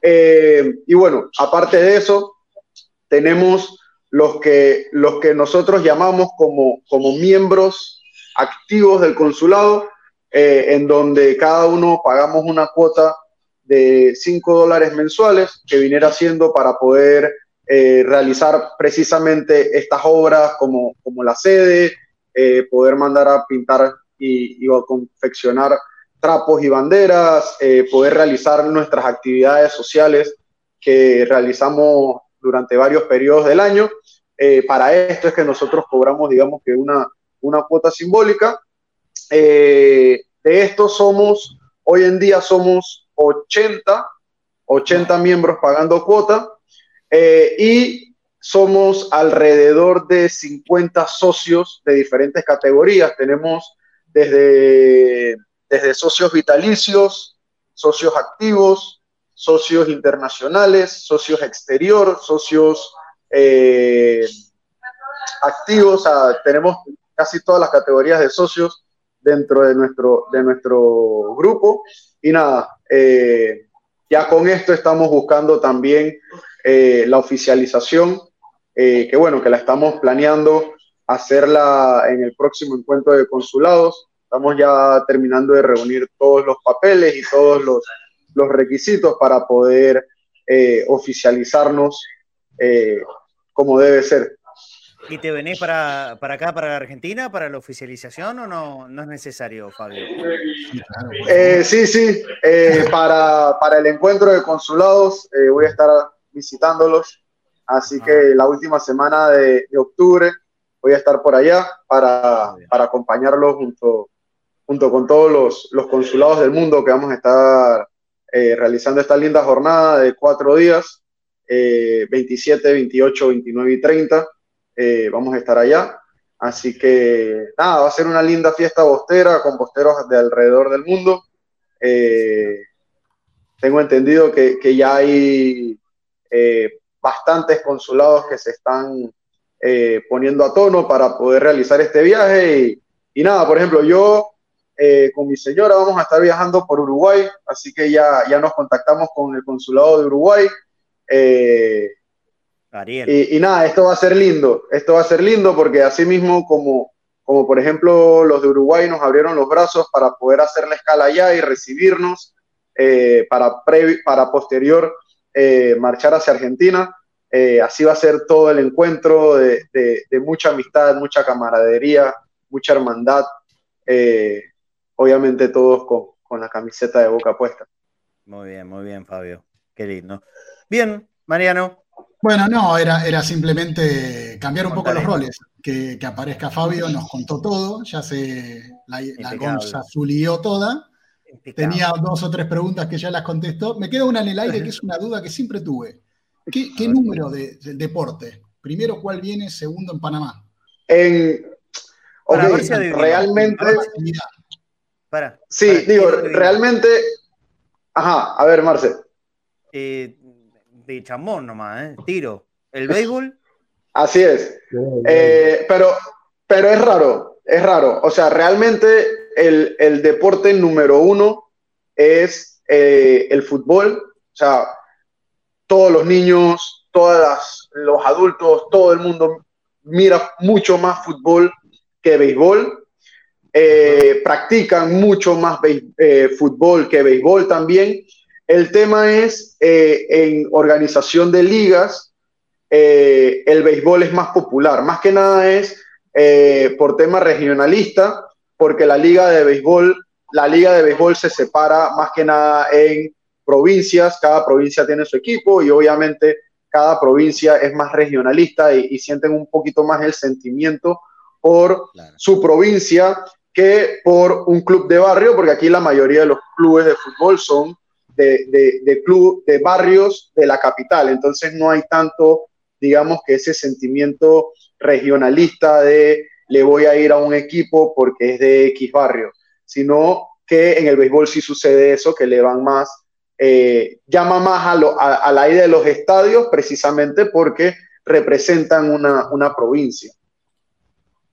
Speaker 7: Eh, y bueno, aparte de eso, tenemos los que, los que nosotros llamamos como, como miembros activos del consulado, eh, en donde cada uno pagamos una cuota de 5 dólares mensuales que viniera siendo para poder eh, realizar precisamente estas obras como, como la sede, eh, poder mandar a pintar y, a confeccionar trapos y banderas, eh, poder realizar nuestras actividades sociales que realizamos durante varios periodos del año. para esto es que nosotros cobramos, digamos que una, una cuota simbólica. De estos somos, hoy en día somos 80, 80 miembros pagando cuota. Eh, y somos alrededor de 50 socios de diferentes categorías. Tenemos desde, desde socios vitalicios, socios activos, socios internacionales, socios exterior, socios eh, activos. tenemos casi todas las categorías de socios dentro de nuestro, de nuestro grupo. Y nada, eh, ya con esto estamos buscando también eh, la oficialización, que bueno, que la estamos planeando hacerla en el próximo encuentro de consulados. Estamos ya terminando de reunir todos los papeles y todos los, los requisitos para poder oficializarnos como debe ser.
Speaker 1: ¿Y te venís para, para, acá, para la Argentina, para la oficialización o no, no es necesario, Fabio?
Speaker 7: Eh, sí, sí. Eh, para, para, el encuentro de consulados eh, voy a estar visitándolos. Así que ah. la última semana de, de, octubre voy a estar por allá para, para acompañarlos junto, junto con todos los, los, consulados del mundo que vamos a estar realizando esta linda jornada de cuatro días, 27, 28, 29 y 30 eh, vamos a estar allá. Así que nada, va a ser una linda fiesta bostera con bosteros de alrededor del mundo. Eh, tengo entendido que, ya hay eh, bastantes consulados que se están poniendo a tono para poder realizar este viaje. Y, nada, por ejemplo, yo con mi señora vamos a estar viajando por Uruguay, así que ya, ya nos contactamos con el consulado de Uruguay. Y, nada, esto va a ser lindo, esto va a ser lindo porque así mismo como, como por ejemplo los de Uruguay nos abrieron los brazos para poder hacer la escala allá y recibirnos eh, para, para posterior eh, marchar hacia Argentina, eh, así va a ser todo el encuentro de, mucha amistad, mucha camaradería, mucha hermandad, obviamente todos con, con la camiseta de boca puesta.
Speaker 1: Muy bien, muy bien, Fabio. Qué lindo. Bien, Mariano,
Speaker 6: bueno, no, era, era simplemente cambiar un poco los roles. Que, aparezca Fabio, nos contó todo, ya se la, la gonza zulió toda. Tenía dos o tres preguntas que ya las contestó. Me queda una en el aire que es una duda que siempre tuve. ¿Qué, número de, del deporte? Primero, ¿cuál viene? Segundo, en Panamá.
Speaker 7: En, realmente.
Speaker 1: Para,
Speaker 7: sí, digo, realmente. Ajá, a ver, Marce.
Speaker 1: Eh, de chamón nomás, ¿eh? Tiro. ¿El béisbol?
Speaker 7: Así es. Eh, pero, pero es raro, es raro. O sea, realmente el, deporte número uno es eh, el fútbol. O sea, todos los niños, todos los adultos, todo el mundo mira mucho más fútbol que béisbol. Eh, practican mucho más fútbol que béisbol también. El tema es, eh, en organización de ligas, eh, el béisbol es más popular. Más que nada es eh, por tema regionalista, porque la liga de béisbol, la liga de béisbol se separa más que nada en provincias, cada provincia tiene su equipo y obviamente cada provincia es más regionalista y, sienten un poquito más el sentimiento por su provincia que por un club de barrio, porque aquí la mayoría de los clubes de fútbol son de, de, club, de barrios de la capital. Entonces no hay tanto, digamos, que ese sentimiento regionalista de le voy a ir a un equipo porque es de X barrio, sino que en el béisbol sí sucede eso, que le van más, eh, llama más a, lo, a, la idea de los estadios precisamente porque representan una, una provincia.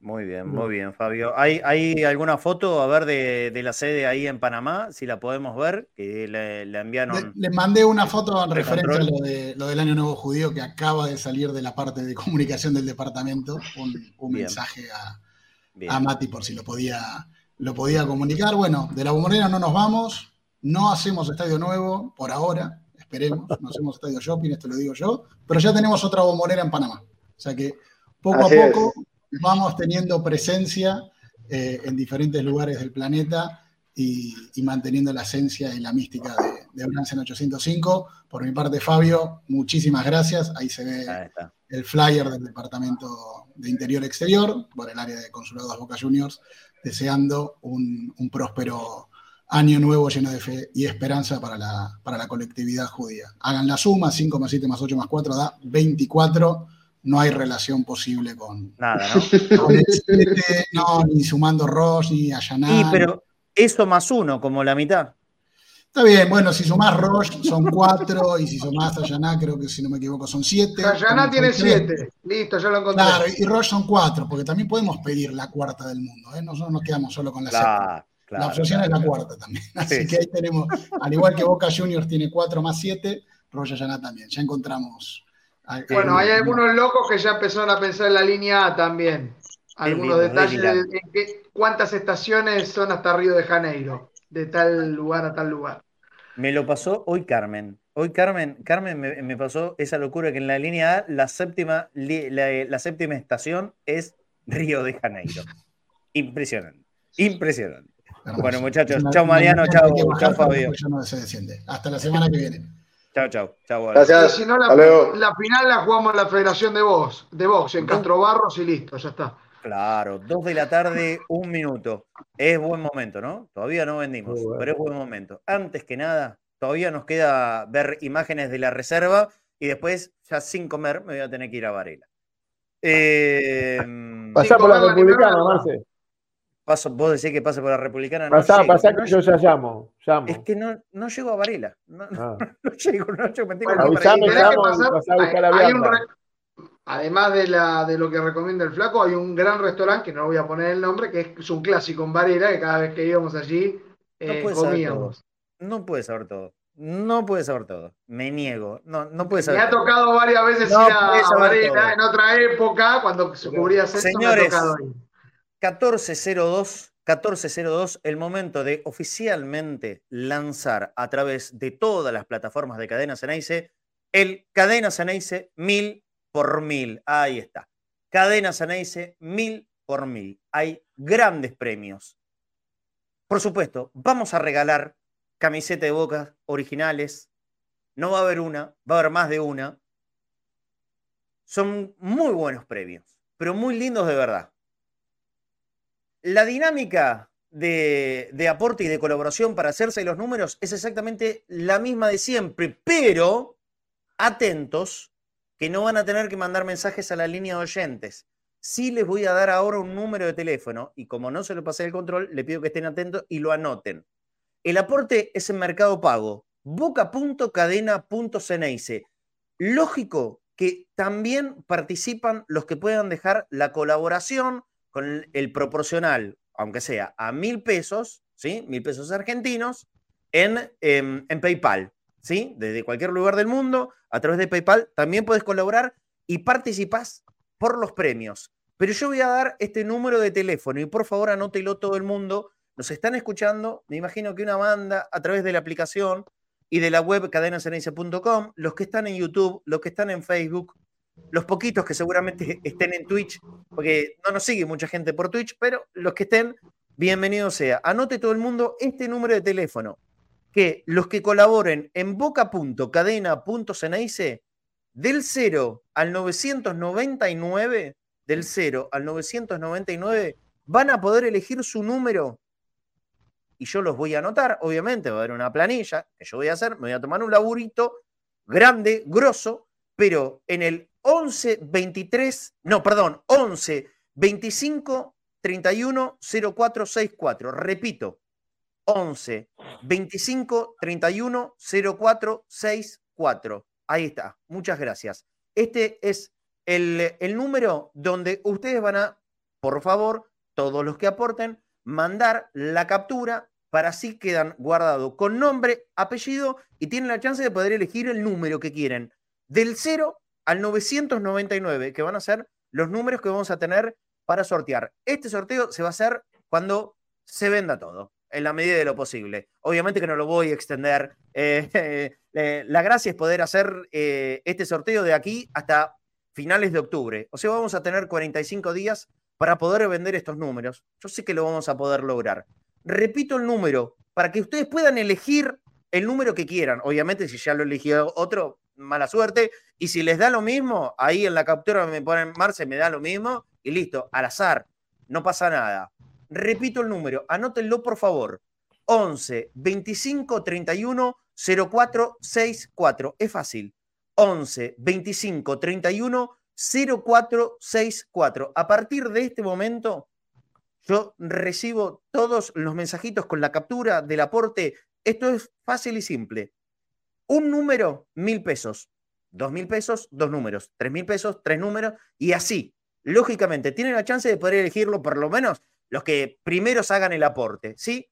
Speaker 1: Muy bien, muy bien, Fabio. ¿Hay, hay alguna foto, a ver, de, la sede ahí en Panamá? Si la podemos ver, que le, enviaron.
Speaker 6: Le, mandé una foto en referencia a lo, de, lo del Año Nuevo Judío que acaba de salir de la parte de comunicación del departamento. Un, mensaje a, Mati por si lo podía, lo podía comunicar. Bueno, de la bombonera no nos vamos, no hacemos estadio nuevo por ahora, esperemos, no hacemos estadio shopping, esto lo digo yo, pero ya tenemos otra bombonera en Panamá. O sea que poco a poco vamos teniendo presencia eh, en diferentes lugares del planeta y, manteniendo la esencia y la mística de, de en 805. Por mi parte, Fabio, muchísimas gracias. Ahí se ve el flyer del Departamento de Interior Exterior por el área de Consulados Boca Juniors, deseando un, próspero año nuevo lleno de fe y esperanza para la, para la colectividad judía. Hagan la suma, 5 más 7 más 8 más 4 da 24 no hay relación posible con.
Speaker 1: Nada, ¿no?
Speaker 6: no, ni sumando Ross, ni Ayaná.
Speaker 1: Sí, pero eso más uno, como la mitad.
Speaker 6: Está bien, bueno, si sumás Roche son cuatro y si sumás Ayaná, creo que si no me equivoco son siete.
Speaker 3: Ayaná tiene siete, listo, ya lo encontré.
Speaker 6: Claro, y Roche son cuatro, porque también podemos pedir la cuarta del mundo, ¿eh? nosotros nos quedamos solo con la claro, la obsesión es la cuarta también. Así que ahí tenemos, al igual que Boca Juniors tiene cuatro más siete, Roche Ayaná también, ya encontramos.
Speaker 3: Bueno, hay algunos locos que ya empezaron a pensar en la línea A también. Algunos detalles de, cuántas estaciones son hasta Río de Janeiro, de tal lugar a tal lugar.
Speaker 1: Me lo pasó hoy Carmen. Hoy Carmen, Carmen me, pasó esa locura que en la línea A la séptima, la, séptima estación es Río de Janeiro. Impresionante. Impresionante. bueno, muchachos, chao Mariano, chao, chao Fabio.
Speaker 6: Hasta la semana que viene.
Speaker 1: Chao, chao. chao
Speaker 3: Gracias. Si no, la, la, final la jugamos en la Federación de Box, de Box en Castro Barros y listo, ya está.
Speaker 1: Claro, dos de la tarde, un minuto. Es buen momento, ¿no? Todavía no vendimos, pero es buen momento. Antes que nada, todavía nos queda ver imágenes de la reserva y después, ya sin comer, me voy a tener que ir a Varela. Eh,
Speaker 2: Pasá por la Republicana, Marce.
Speaker 1: Paso, vos decís que pase por la Republicana.
Speaker 2: Pasá, no pasá que yo ya llamo, llamo.
Speaker 1: Es que no, no llego a Varela. No,
Speaker 2: ah.
Speaker 1: no, llego, no llego. Me tengo
Speaker 2: bueno, avisame, llamo y pasá a buscar la
Speaker 3: además de, la, de lo que recomienda el flaco, hay un gran restaurante, que no voy a poner el nombre, que es un clásico en Varela, que cada vez que íbamos allí eh, comíamos.
Speaker 1: No puedes saber todo. No puedes saber todo. Me niego. No, no puedes saber
Speaker 3: Me ha tocado varias veces ir a, Varela en otra época, cuando se cubría
Speaker 1: sexo, Señores, me ha tocado 1402 1402, el momento de oficialmente lanzar a través de todas las plataformas de Cadena Ceneice el Cadena Ceneice 1000 por mil. Ahí está. Cadena Ceneice, mil por mil. Hay grandes premios. Por supuesto, vamos a regalar camiseta de boca originales. No va a haber una, va a haber más de una. Son muy buenos premios, pero muy lindos de verdad. La dinámica de, aporte y de colaboración para hacerse los números es exactamente la misma de siempre, pero atentos que no van a tener que mandar mensajes a la línea de oyentes. Sí les voy a dar ahora un número de teléfono y como no se lo pasé el control, le pido que estén atentos y lo anoten. El aporte es en Mercado Pago, boca.cadena.ceneice. Lógico que también participan los que puedan dejar la colaboración con el proporcional, aunque sea a mil pesos, ¿sí? Mil pesos argentinos, en, en, en PayPal. ¿sí? Desde cualquier lugar del mundo, a través de PayPal, también puedes colaborar y participás por los premios. Pero yo voy a dar este número de teléfono y por favor anótelo todo el mundo. Nos están escuchando, me imagino que una banda a través de la aplicación y de la web cadenasenencia.com, los que están en YouTube, los que están en Facebook, los poquitos que seguramente estén en Twitch, porque no nos sigue mucha gente por Twitch, pero los que estén, bienvenido sea. Anote todo el mundo este número de teléfono, que los que colaboren en boca.cadena.ceneice del 0 al 999, del 0 al 999, van a poder elegir su número y yo los voy a anotar, obviamente, va a haber una planilla que yo voy a hacer, me voy a tomar un laburito grande, grosso, pero en el 11 23, no, perdón, 11 25 31 04 64, repito, 11 25 31 04 64. Ahí está. Muchas gracias. Este es el, el, número donde ustedes van a, por favor, todos los que aporten, mandar la captura para así quedan guardados con nombre, apellido y tienen la chance de poder elegir el número que quieren. Del 0 al 999, que van a ser los números que vamos a tener para sortear. Este sorteo se va a hacer cuando se venda todo en la medida de lo posible. Obviamente que no lo voy a extender. Eh, eh, la gracia es poder hacer eh, este sorteo de aquí hasta finales de octubre. O sea, vamos a tener 45 días para poder vender estos números. Yo sé que lo vamos a poder lograr. Repito el número para que ustedes puedan elegir el número que quieran. Obviamente, si ya lo eligió otro, mala suerte. Y si les da lo mismo, ahí en la captura me ponen Marce, me da lo mismo y listo, al azar. No pasa nada. Repito el número, anótenlo por favor. 11 25 31 04 64. Es fácil. 11 25 31 04 64. A partir de este momento, yo recibo todos los mensajitos con la captura del aporte Esto es fácil y simple. Un número, mil pesos. Dos mil pesos, dos números. Tres mil pesos, tres números. Y así, lógicamente, tienen la chance de poder elegirlo por lo menos los que primeros hagan el aporte. ¿Sí?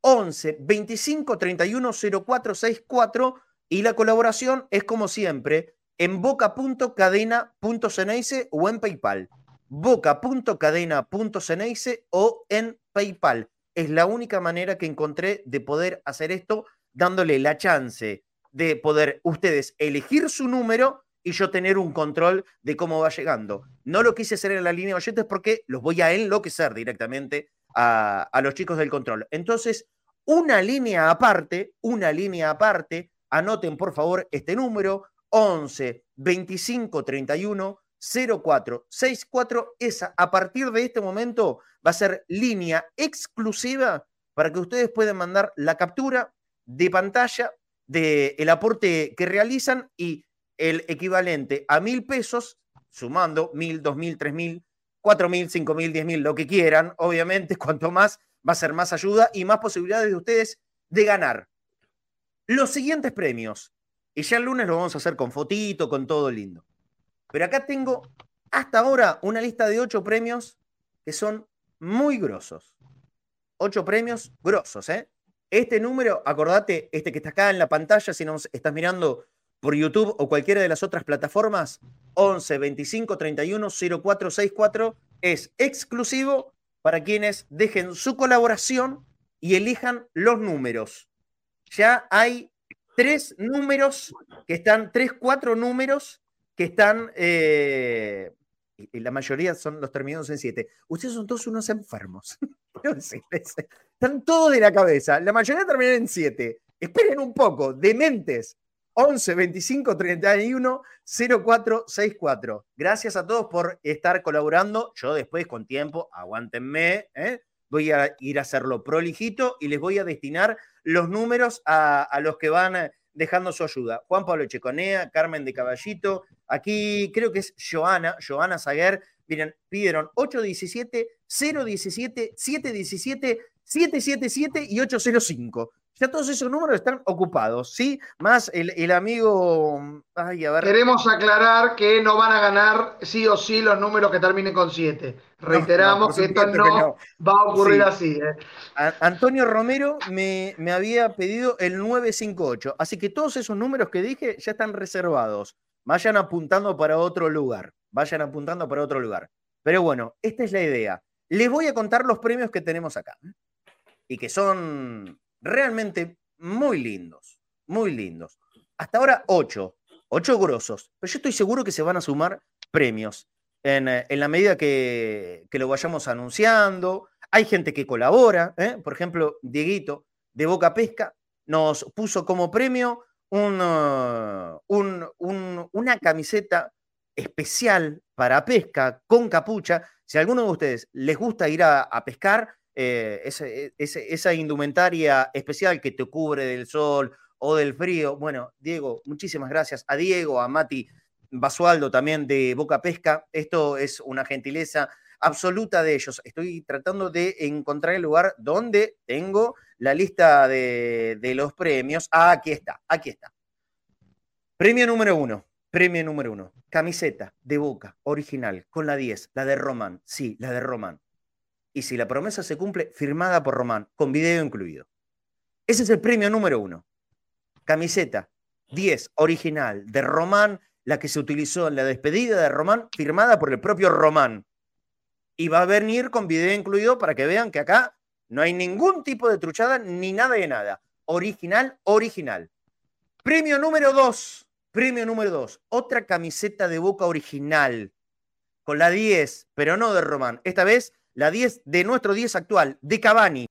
Speaker 1: 11 25 31 04 64 y la colaboración es como siempre en boca.cadena.ceneice o en PayPal. boca.cadena.ceneice o en PayPal. Es la única manera que encontré de poder hacer esto, dándole la chance de poder ustedes elegir su número y yo tener un control de cómo va llegando. No lo quise hacer en la línea de oyentes porque los voy a enloquecer directamente a, a los chicos del control. Entonces, una línea aparte, una línea aparte, anoten por favor este número, 11 25 31 04 64. Esa, a partir de este momento, va a ser línea exclusiva para que ustedes puedan mandar la captura de pantalla del aporte que realizan y el equivalente a mil pesos, sumando mil, dos mil, tres mil, cuatro mil, cinco mil, diez mil, lo que quieran, obviamente, cuanto más va a ser más ayuda y más posibilidades de ustedes de ganar. Los siguientes premios, y ya el lunes lo vamos a hacer con fotito, con todo lindo. Pero acá tengo hasta ahora una lista de ocho premios que son muy grosos. Ocho premios grosos, ¿eh? Este número, acordate, este que está acá en la pantalla, si nos estás mirando por YouTube o cualquiera de las otras plataformas, 11 25 31 0464, es exclusivo para quienes dejen su colaboración y elijan los números. Ya hay tres números que están, tres, cuatro números que están, eh, y la mayoría son los terminados en siete. Ustedes son todos unos enfermos. Están todos de la cabeza. La mayoría terminan en siete. Esperen un poco, dementes. 11 25 31 0464. Gracias a todos por estar colaborando. Yo después, con tiempo, aguántenme, ¿eh? voy a ir a hacerlo prolijito y les voy a destinar los números a, los que van dejando su ayuda. Juan Pablo Checonea, Carmen de Caballito, aquí creo que es Joana, Joana Zaguer. Miren, pidieron 817, 017, 717, 777 y 805. Ya todos esos números están ocupados, ¿sí? Más el, amigo. Ay, a ver.
Speaker 3: Queremos aclarar que no van a ganar sí o sí los números que terminen con 7. Reiteramos que esto no, va a ocurrir así. ¿eh?
Speaker 1: Antonio Romero me, me había pedido el 958. Así que todos esos números que dije ya están reservados. Vayan apuntando para otro lugar. Vayan apuntando para otro lugar. Pero bueno, esta es la idea. Les voy a contar los premios que tenemos acá. ¿eh? Y que son realmente muy lindos, muy lindos. Hasta ahora ocho, ocho grosos, pero yo estoy seguro que se van a sumar premios en, eh, la medida que, lo vayamos anunciando. Hay gente que colabora, ¿eh? por ejemplo, Dieguito de Boca Pesca nos puso como premio uh, una camiseta especial para pesca con capucha. Si a alguno de ustedes les gusta ir a pescar, eh, esa indumentaria especial que te cubre del sol o del frío. Bueno, Diego, muchísimas gracias. A Diego, a Mati Basualdo también de Boca Pesca. Esto es una gentileza absoluta de ellos. Estoy tratando de encontrar el lugar donde tengo la lista de, de los premios. Ah, aquí está, aquí está. Premio número uno. Premio número uno. Camiseta de Boca, original, con la 10, la de Román. Sí, la de Román y si la promesa se cumple, firmada por Román, con video incluido. Ese es el premio número uno. Camiseta 10, original, de Román, la que se utilizó en la despedida de Román, firmada por el propio Román. Y va a venir con video incluido para que vean que acá no hay ningún tipo de truchada ni nada de nada. Original, original. Premio número dos. Premio número dos. Otra camiseta de boca original. Con la 10, pero no de Román. Esta vez la 10 de nuestro 10 actual, de Cavani.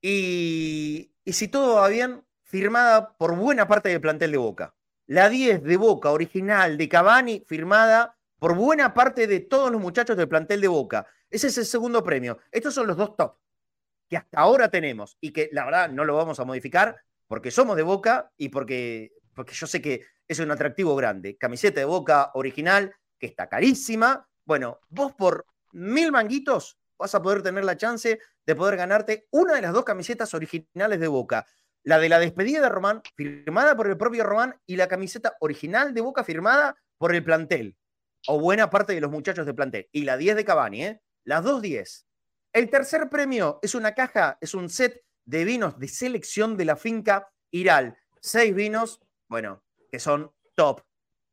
Speaker 1: Y, si todo va bien, firmada por buena parte del plantel de Boca. La 10 de Boca original de Cavani, firmada por buena parte de todos los muchachos del plantel de Boca. Ese es el segundo premio. Estos son los dos top que hasta ahora tenemos y que la verdad no lo vamos a modificar porque somos de Boca y porque, porque yo sé que es un atractivo grande. Camiseta de Boca original que está carísima. Bueno, vos por mil manguitos vas a poder tener la chance de poder ganarte una de las dos camisetas originales de Boca. la de la despedida de Román, firmada por el propio Román, y la camiseta original de Boca firmada por el plantel, o buena parte de los muchachos del plantel. Y la 10 de Cavani, ¿eh? Las dos 10. El tercer premio es una caja, es un set de vinos de selección de la finca Iral. Seis vinos, bueno, que son top,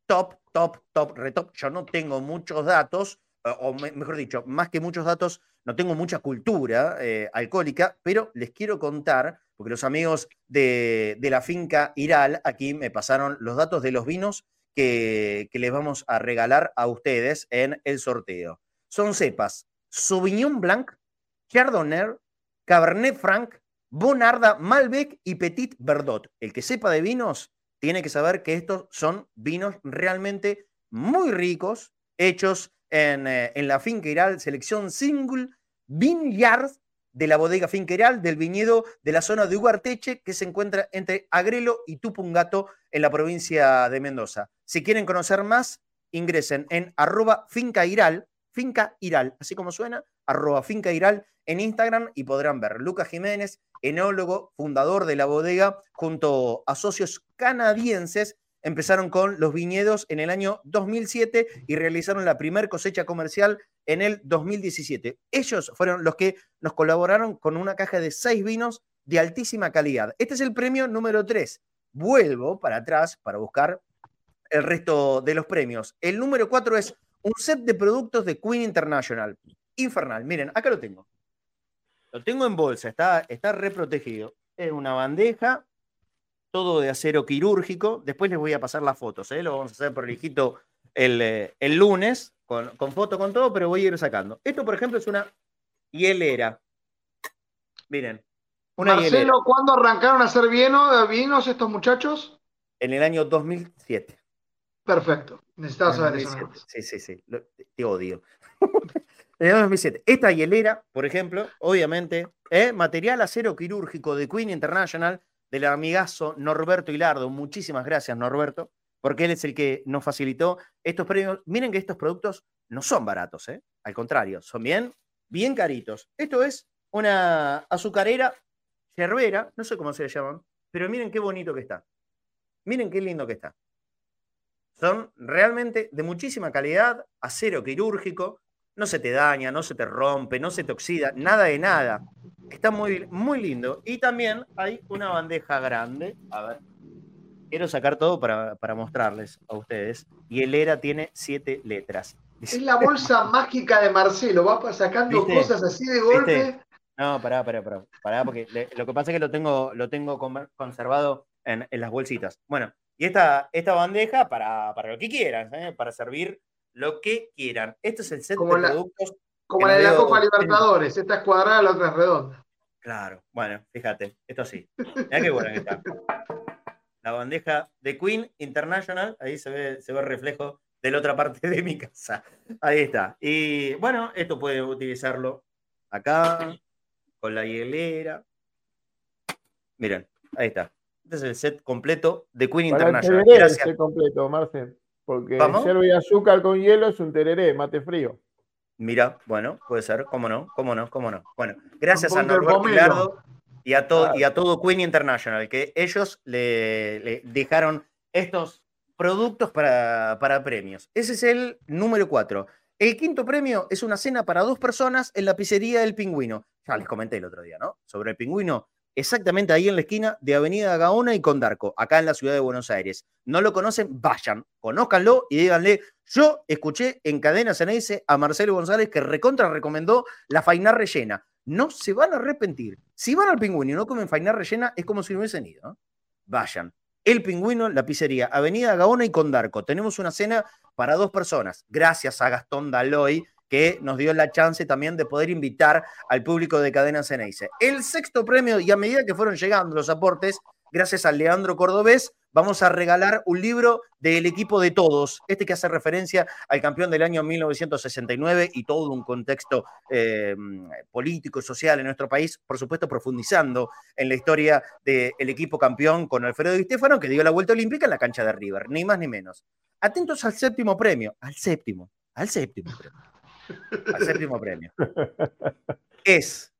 Speaker 1: top, top, top, retop. Yo no tengo muchos datos, o mejor dicho, más que muchos datos, no tengo mucha cultura eh, alcohólica, pero les quiero contar, porque los amigos de, la finca Iral aquí me pasaron los datos de los vinos que, les vamos a regalar a ustedes en el sorteo. Son cepas Sauvignon Blanc, Chardonnay, Cabernet Franc, Bonarda, Malbec y Petit Verdot. El que sepa de vinos tiene que saber que estos son vinos realmente muy ricos, hechos eh, en, la finca Iral, selección single vineyard de la bodega finca Iral, del viñedo de la zona de Ugarteche, que se encuentra entre Agrelo y Tupungato en la provincia de Mendoza. Si quieren conocer más, ingresen en arroba finca Iral, finca Iral, así como suena, arroba finca Iral en Instagram y podrán ver Lucas Jiménez, enólogo, fundador de la bodega, junto a socios canadienses empezaron con los viñedos en el año 2007 y realizaron la primera cosecha comercial en el 2017. Ellos fueron los que nos colaboraron con una caja de seis vinos de altísima calidad. Este es el premio número 3. Vuelvo para atrás para buscar el resto de los premios. El número 4 es un set de productos de Queen International. Infernal. Miren, acá lo tengo. Lo tengo en bolsa, está, está reprotegido. Es una bandeja todo de acero quirúrgico. Después les voy a pasar las fotos, ¿eh? lo vamos a hacer por el el, eh, el lunes, con, con foto, con todo, pero voy a ir sacando. Esto, por ejemplo, es una hielera. Miren.
Speaker 3: Una Marcelo, ¿cuándo arrancaron a hacer vinos, vinos estos muchachos?
Speaker 1: En el año 2007.
Speaker 3: Perfecto. Necesitaba saber eso.
Speaker 1: Sí, sí, sí. te odio. en el año 2007. Esta hielera, por ejemplo, obviamente, es material acero quirúrgico de Queen International del amigazo Norberto Hilardo. Muchísimas gracias, Norberto, porque él es el que nos facilitó estos premios. Miren que estos productos no son baratos, ¿eh? al contrario, son bien, bien caritos. Esto es una azucarera yerbera, no sé cómo se le llaman, pero miren qué bonito que está. Miren qué lindo que está. Son realmente de muchísima calidad, acero quirúrgico, no se te daña, no se te rompe, no se te oxida, nada de nada. Está muy, muy lindo. Y también hay una bandeja grande. A ver. Quiero sacar todo para, mostrarles a ustedes. Y el ERA tiene siete letras.
Speaker 3: Es la bolsa mágica de Marcelo. Va sacando cosas así de golpe.
Speaker 1: No, pará, pará, pará. pará porque lo que pasa es que lo tengo, lo tengo conservado en, las bolsitas. Bueno, y esta, esta bandeja para, para lo que quieran, ¿eh? para servir lo que quieran. Este es el set de productos.
Speaker 3: Como la de la Copa Libertadores, esta es cuadrada, la otra es redonda.
Speaker 1: Claro, bueno, fíjate, esto sí. Mira qué buena que está. La bandeja de Queen International, ahí se ve, se ve el reflejo de la otra parte de mi casa. Ahí está. Y bueno, esto puede utilizarlo acá, con la hielera. Miren, ahí está. Este es el set completo de Queen International.
Speaker 2: Gracias. El set completo, Marcel. Porque el y azúcar con hielo es un tereré, mate frío.
Speaker 1: Mira, bueno, puede ser, cómo no, cómo no, cómo no. Bueno, gracias a Norberto y a, todo, y a todo Queen International, que ellos le, dejaron estos productos para, para, premios. Ese es el número cuatro. El quinto premio es una cena para dos personas en la pizzería del pingüino. Ya les comenté el otro día, ¿no? Sobre el pingüino exactamente ahí en la esquina de Avenida Gaona y Condarco, acá en la ciudad de Buenos Aires. No lo conocen, vayan, conózcanlo y díganle, yo escuché en Cadena Ceneice a Marcelo González que recontra recomendó la faina rellena. No se van a arrepentir. Si van al pingüino y no comen faina rellena, es como si no hubiesen ido. Vayan. El Pingüino, la pizzería, Avenida Gaona y Condarco. Tenemos una cena para dos personas. Gracias a Gastón Daloy, que nos dio la chance también de poder invitar al público de Cadena Ceneice. El sexto premio, y a medida que fueron llegando los aportes, gracias a Leandro Cordobés, vamos a regalar un libro del equipo de todos, este que hace referencia al campeón del año 1969 y todo un contexto eh, político y social en nuestro país, por supuesto profundizando en la historia del equipo campeón con Alfredo Di Stefano, que dio la vuelta olímpica en la cancha de River, ni más ni menos. Atentos al séptimo premio, al séptimo, al séptimo premio al séptimo premio. Es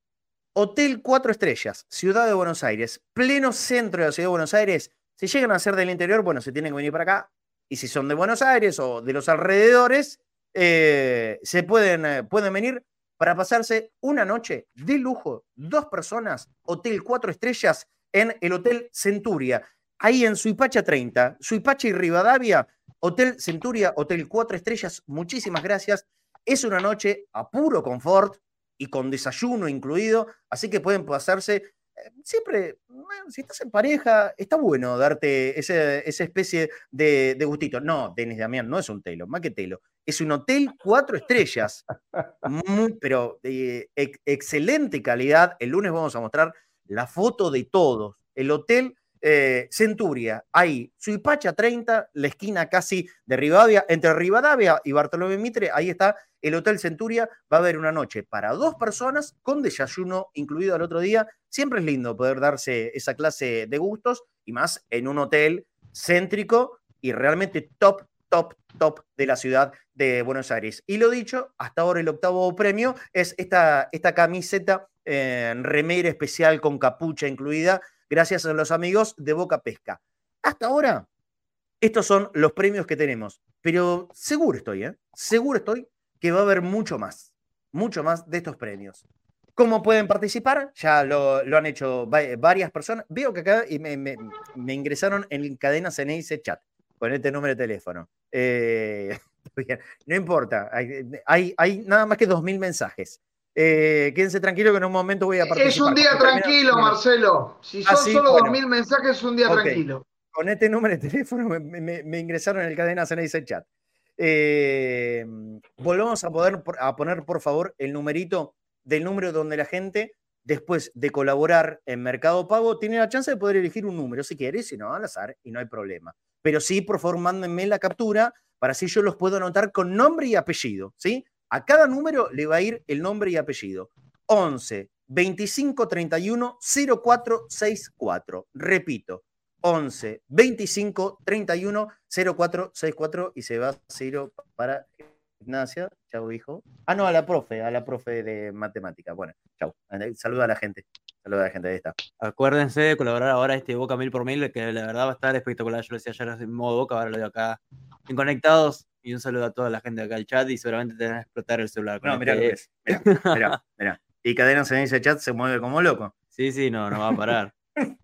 Speaker 1: Hotel Cuatro Estrellas, Ciudad de Buenos Aires, pleno centro de la Ciudad de Buenos Aires. Si llegan a ser del interior, bueno, se tienen que venir para acá. Y si son de Buenos Aires o de los alrededores, eh, se pueden, eh, pueden venir para pasarse una noche de lujo, dos personas, Hotel Cuatro Estrellas en el Hotel Centuria, ahí en Suipacha 30, Suipacha y Rivadavia, Hotel Centuria, Hotel Cuatro Estrellas, muchísimas gracias. Es una noche a puro confort, y con desayuno incluido, así que pueden pasarse. Eh, siempre, si estás en pareja, está bueno darte esa especie de, gustito. No, Denis Damián no es un telo, más que telo. Es un hotel cuatro estrellas, pero de excelente calidad. El lunes vamos a mostrar la foto de todos. El hotel eh, Centuria, ahí, Suipacha 30, la esquina casi de Rivadavia, entre Rivadavia y Bartolomé Mitre, ahí está el Hotel Centuria. Va a haber una noche para dos personas con desayuno incluido al otro día. Siempre es lindo poder darse esa clase de gustos y más en un hotel céntrico y realmente top, top, top de la ciudad de Buenos Aires. Y lo dicho, hasta ahora el octavo premio es esta, esta camiseta en remera especial con capucha incluida gracias a los amigos de Boca Pesca. Hasta ahora, estos son los premios que tenemos, pero seguro estoy, ¿eh? Seguro estoy que va a haber mucho más, mucho más de estos premios. ¿Cómo pueden participar? Ya lo, han hecho varias personas. Veo que acá me, ingresaron en cadenas en ese chat con este número de teléfono. Eh, no importa, hay, hay, nada más que 2.000 mensajes. Eh, quédense tranquilos que en un momento voy a participar.
Speaker 3: Es un día tranquilo, Marcelo. Si son solo dos mil mensajes, es un día tranquilo.
Speaker 1: Con este número de teléfono me, ingresaron en el cadena en ese chat. Eh, volvamos a, poder, a poner, por favor, el numerito del número donde la gente, después de colaborar en Mercado Pago, tiene la chance de poder elegir un número si quiere, si no, al azar, y no hay problema. Pero sí, por favor, mándenme la captura para así yo los puedo anotar con nombre y apellido, ¿sí? A cada número le va a ir el nombre y apellido. 11 25 31 0464. Repito, 11 25 31 0464 y se va a Ciro para Ignacia. Chau, hijo. Ah, no, a la profe, a la profe de matemática. Bueno, chau. Saluda a la gente. Saluda a la gente de esta.
Speaker 8: Acuérdense de colaborar ahora este Boca Mil por Mil, que la verdad va a estar espectacular. Yo lo decía ayer en modo Boca, ahora lo veo acá en Conectados. Y un saludo a toda la gente acá del chat y seguramente te van a explotar el celular.
Speaker 1: No, mira lo que es. Mira, mira, Y Cadenas en ese chat se mueve como loco.
Speaker 8: Sí, sí, no, no va a parar.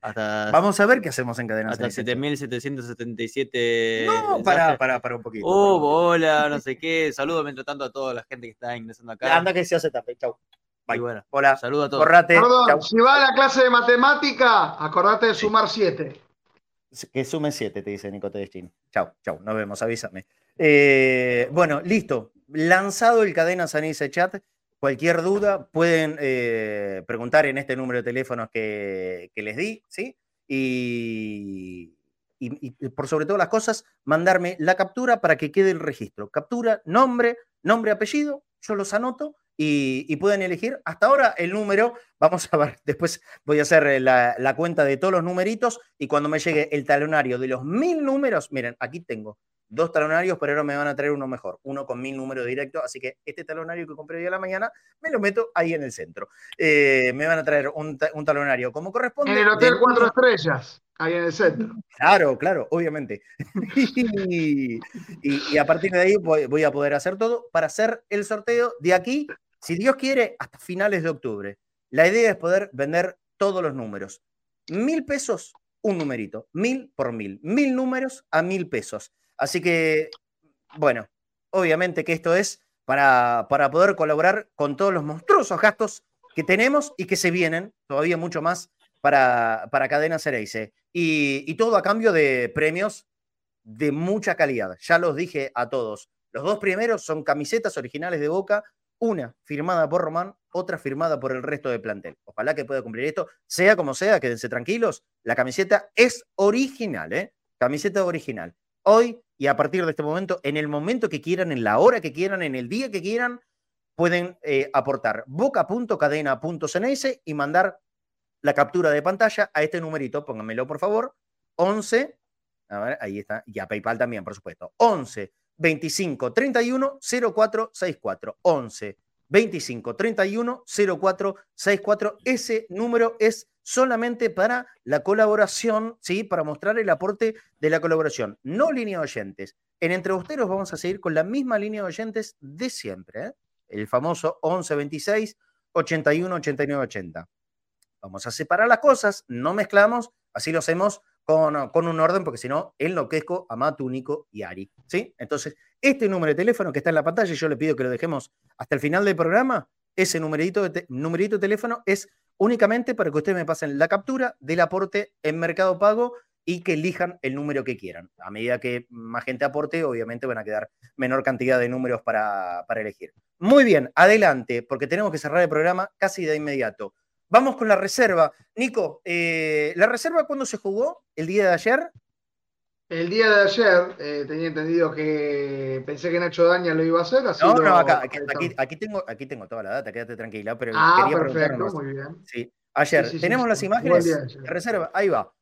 Speaker 1: Hasta, Vamos a ver qué hacemos en Cadenas
Speaker 8: Hasta 7777.
Speaker 1: No, para, para, para un poquito.
Speaker 8: Oh, hola, no sé qué. Saludo mientras tanto a toda la gente que está ingresando acá.
Speaker 1: Anda que se hace tape. Chau.
Speaker 8: Bye. bueno, hola. Saludo a todos.
Speaker 1: Corrate.
Speaker 3: Perdón, si va a la clase de matemática, acordate de sumar 7.
Speaker 1: Que sume 7, te dice Nico Tedeschin. Chau, chau, nos vemos, avísame. Eh, bueno, listo. Lanzado el cadena Sanise Chat. Cualquier duda pueden eh, preguntar en este número de teléfonos que, les di, ¿sí? Y, por sobre todas las cosas, mandarme la captura para que quede el registro. Captura, nombre, nombre, apellido, yo los anoto y, pueden elegir hasta ahora el número. Vamos a ver, después voy a hacer la, la, cuenta de todos los numeritos y cuando me llegue el talonario de los mil números, miren, aquí tengo dos talonarios, pero ahora me van a traer uno mejor, uno con mil números directos, así que este talonario que compré hoy a la mañana, me lo meto ahí en el centro. Eh, me van a traer un, talonario como corresponde.
Speaker 3: En el Hotel Cuatro Estrellas, ahí en el centro.
Speaker 1: Claro, claro, obviamente. y, a partir de ahí voy, a poder hacer todo para hacer el sorteo de aquí, si Dios quiere, hasta finales de octubre. La idea es poder vender todos los números. Mil pesos, un numerito. Mil por mil. Mil números a mil pesos. Así que, bueno, obviamente que esto es para, para poder colaborar con todos los monstruosos gastos que tenemos y que se vienen, todavía mucho más, para, para Cadena Cereice. Y, y todo a cambio de premios de mucha calidad. Ya los dije a todos. Los dos primeros son camisetas originales de Boca, una firmada por Román, otra firmada por el resto del plantel. Ojalá que pueda cumplir esto. Sea como sea, quédense tranquilos. La camiseta es original, ¿eh? Camiseta original. Hoy y a partir de este momento, en el momento que quieran, en la hora que quieran, en el día que quieran, pueden eh, aportar boca.cadena.cns y mandar la captura de pantalla a este numerito, pónganmelo por favor, 11, a ver, ahí está, y a PayPal también, por supuesto, 11 25 31 04 64, 11 25 31 04 64. Ese número es solamente para la colaboración, ¿sí? Para mostrar el aporte de la colaboración. No línea de oyentes. En Entre Usteros vamos a seguir con la misma línea de oyentes de siempre, ¿eh? El famoso 11 26 81 89 80. Vamos a separar las cosas, no mezclamos, así lo hacemos con, con un orden, porque si no, enloquezco a Matu, Nico y Ari. ¿sí? Entonces, este número de teléfono que está en la pantalla, yo le pido que lo dejemos hasta el final del programa. Ese numerito de, numerito teléfono es únicamente para que ustedes me pasen la captura del aporte en Mercado Pago y que elijan el número que quieran. A medida que más gente aporte, obviamente van a quedar menor cantidad de números para, para elegir. Muy bien, adelante, porque tenemos que cerrar el programa casi de inmediato. Vamos con la reserva. Nico, eh, ¿la reserva cuándo se jugó? ¿El día de ayer?
Speaker 3: El día de ayer eh, tenía entendido que pensé que Nacho Daña lo iba a hacer.
Speaker 1: no, no, acá, aquí, tengo, aquí tengo toda la data, quédate tranquila. Pero
Speaker 3: ah, perfecto, muy bien.
Speaker 1: Sí. Ayer, tenemos las imágenes de reserva, ahí va.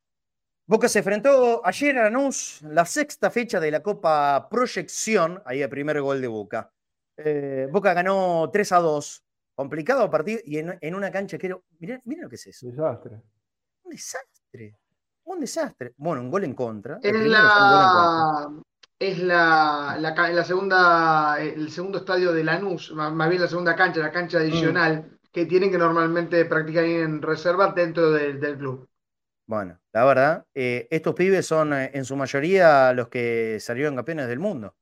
Speaker 1: Boca se enfrentó ayer a Lanús, la sexta fecha de la Copa Proyección, ahí el primer gol de Boca. Eh, Boca ganó 3 a 2 complicado partido y en, una cancha que era. Mirá, lo que es eso.
Speaker 2: Desastre.
Speaker 1: Un desastre. Un desastre. Bueno, un gol en contra.
Speaker 3: Es la. Es la, la, segunda, el segundo estadio de Lanús, más bien la segunda cancha, la cancha adicional, mm. que tienen que normalmente practicar en reserva dentro del club.
Speaker 1: Bueno, la verdad, eh, estos pibes son eh, en su mayoría los que salieron campeones del mundo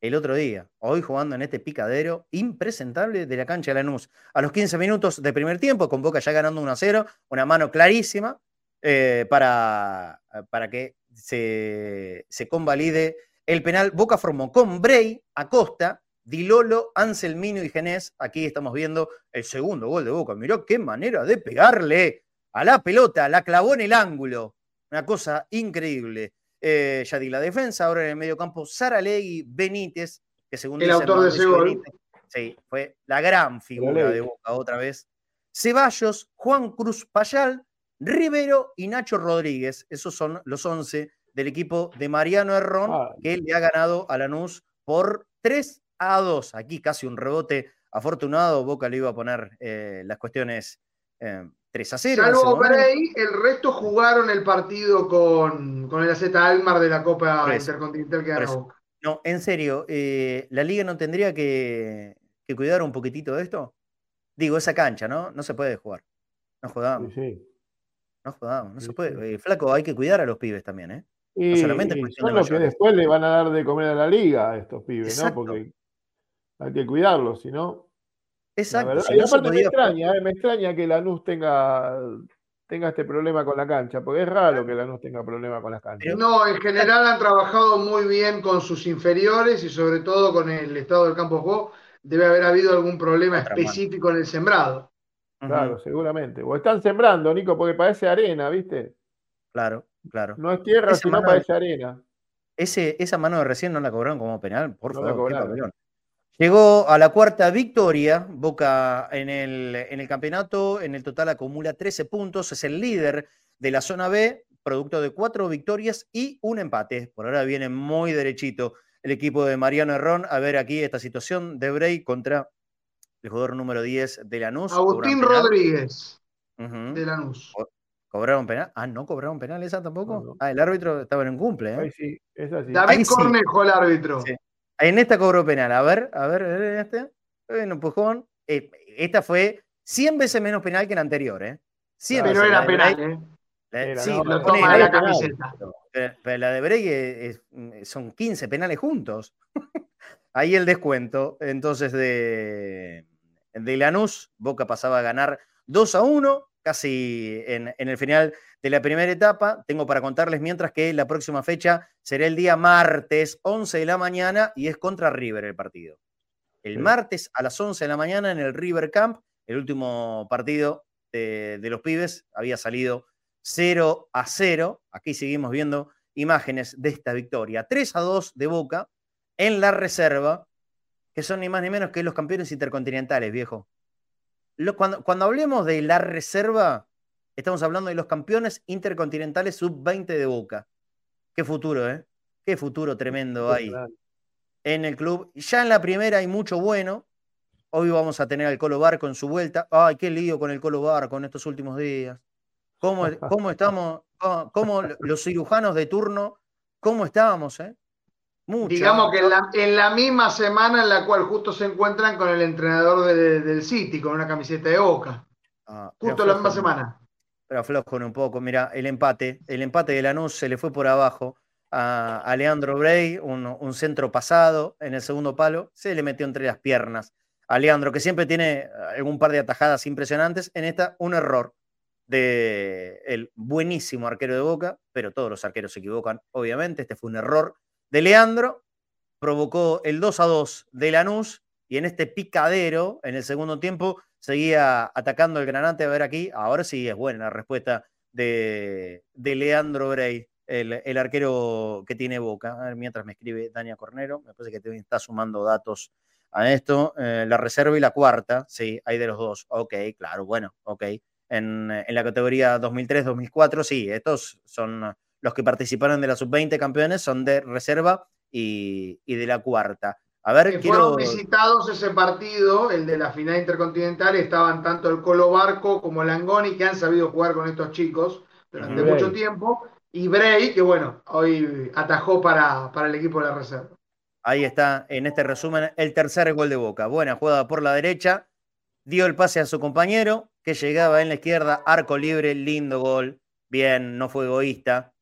Speaker 1: el otro día, hoy jugando en este picadero impresentable de la cancha de Lanús. A los 15 minutos de primer tiempo, con Boca ya ganando 1 a 0, una mano clarísima eh, para, para que se, se convalide el penal. Boca formó con Bray, Acosta, Dilolo, Anselmino y Genés. Aquí estamos viendo el segundo gol de Boca. Miró qué manera de pegarle a la pelota, la clavó en el ángulo. Una cosa increíble eh, ya di la defensa, ahora en el medio campo Saralegui, Benítez, que según
Speaker 3: el autor de ese gol.
Speaker 1: sí, fue la gran figura de Boca otra vez. Ceballos, Juan Cruz Payal, Rivero y Nacho Rodríguez. Esos son los 11 del equipo de Mariano Herrón, ah. que le ha ganado a Lanús por 3 a 2. Aquí casi un rebote afortunado. Boca le iba a poner eh, las cuestiones eh, 3 a 0.
Speaker 3: Salvo Bray, el resto jugaron el partido con, con el AZ Almar de la Copa Intercontinental que ganó.
Speaker 1: No, en serio, eh, ¿la liga no tendría que, cuidar un poquitito de esto? Digo, esa cancha, ¿no? No se puede jugar. No jugamos. Sí, No jugamos, no se puede. Eh, flaco, hay que cuidar a los pibes también, ¿eh?
Speaker 2: Y, no solamente son los que después le van a dar de comer a la liga a estos pibes, ¿no? Porque hay que cuidarlos, si no.
Speaker 1: Exacto.
Speaker 2: y aparte me extraña, eh, me extraña que Lanús tenga, tenga este problema con la cancha, porque es raro que Lanús tenga problema con las canchas.
Speaker 3: No, en general han trabajado muy bien con sus inferiores y sobre todo con el estado del campo de juego. Debe haber habido algún problema específico en el sembrado.
Speaker 2: Claro, seguramente. O están sembrando, Nico, porque parece arena, ¿viste?
Speaker 1: Claro, claro.
Speaker 2: No es tierra, sino parece arena.
Speaker 1: Ese, esa mano de recién no la cobraron como penal, por favor. Llegó a la cuarta victoria, Boca en el, en el campeonato, en el total acumula 13 puntos, es el líder de la zona B, producto de cuatro victorias y un empate. Por ahora viene muy derechito el equipo de Mariano Herrón. A ver aquí esta situación de Bray contra el jugador número 10 de Lanús.
Speaker 3: Agustín Rodríguez de Lanús.
Speaker 1: ¿Cobraron penal? Ah, ¿no cobraron penal esa tampoco? Ah, el árbitro estaba en un cumple. ¿eh?
Speaker 2: sí, es así.
Speaker 3: David Cornejo, el árbitro. Sí.
Speaker 1: En esta cobró penal. A ver, a ver, en este. Un empujón. Eh, esta fue 100 veces menos penal que la anterior, ¿eh? 100
Speaker 3: pero era penal, ¿eh?
Speaker 1: sí, lo toma la camiseta. Pero, la de Bregue son 15 penales juntos. Ahí el descuento. Entonces, de, de Lanús, Boca pasaba a ganar 2 a 1, casi en, en el final de la primera etapa. Tengo para contarles mientras que la próxima fecha será el día martes, 11 de la mañana, y es contra River el partido. El martes a las 11 de la mañana en el River Camp, el último partido de, los pibes había salido 0 a 0. Aquí seguimos viendo imágenes de esta victoria. 3 a 2 de Boca en la reserva, que son ni más ni menos que los campeones intercontinentales, viejo. Cuando, cuando hablemos de la reserva, Estamos hablando de los campeones intercontinentales sub-20 de Boca. Qué futuro, ¿eh? Qué futuro tremendo hay en el club. Ya en la primera hay mucho bueno. Hoy vamos a tener al Colo Barco en su vuelta. Ay, qué lío con el Colo Barco en estos últimos días. ¿Cómo, cómo estamos? ¿Cómo, los cirujanos de turno? ¿Cómo estábamos, eh?
Speaker 3: Digamos que en la, misma semana en la cual justo se encuentran con el entrenador del City, con una camiseta de Boca. Ah, justo la misma semana.
Speaker 1: Pero aflojan un poco. Mira, el empate. El empate de Lanús se le fue por abajo a, Leandro Bray, un, centro pasado en el segundo palo. Se le metió entre las piernas a Leandro, que siempre tiene algún par de atajadas impresionantes. En esta, un error de el buenísimo arquero de Boca, pero todos los arqueros se equivocan, obviamente. Este fue un error de Leandro, provocó el 2 a 2 de Lanús y en este picadero, en el segundo tiempo, seguía atacando el Granate. A ver aquí, ahora sí es buena la respuesta de, Leandro Bray, el, arquero que tiene Boca. A ver, mientras me escribe Dania Cornero, me parece que te está sumando datos a esto. Eh, la reserva y la cuarta, sí, hay de los dos. Ok, claro, bueno, ok en, la categoría 2003-2004, sí, estos son los que participaron de la sub-20 campeones, son de reserva y, de la cuarta. A ver,
Speaker 3: que fueron visitados ese partido, el de la final intercontinental, estaban tanto el Colo Barco como el Angoni, que han sabido jugar con estos chicos durante mucho tiempo, y Bray, que bueno, hoy atajó para, para el equipo de la reserva.
Speaker 1: Ahí está, en este resumen, el tercer gol de Boca. Buena jugada por la derecha, dio el pase a su compañero, que llegaba en la izquierda, arco libre, lindo gol, bien, no fue egoísta.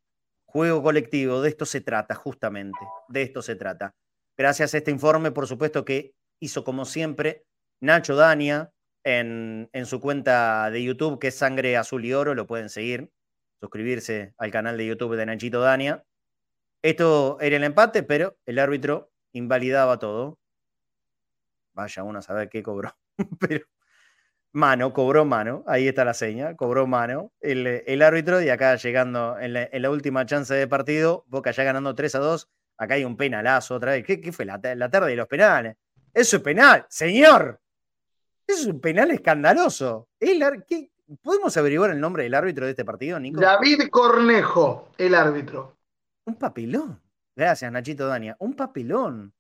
Speaker 1: Juego colectivo, de esto se trata, justamente, de esto se trata. Gracias a este informe, por supuesto que hizo como siempre Nacho Dania en, su cuenta de YouTube, que es Sangre Azul y Oro, lo pueden seguir, suscribirse al canal de YouTube de Nachito Dania. Esto era el empate, pero el árbitro invalidaba todo. Vaya uno a saber qué cobró. pero mano, cobró mano, ahí está la seña, cobró mano el, árbitro y acá llegando en la, última chance de partido, Boca ya ganando 3 a 2, acá hay un penalazo otra vez. ¿Qué, fue la, tarde de los penales? Eso es penal, señor. Eso es un penal escandaloso. ¿Podemos averiguar el nombre del árbitro de este partido, Nico?
Speaker 3: David Cornejo, el árbitro.
Speaker 1: Un papelón. Gracias, Nachito Dania. Un papelón.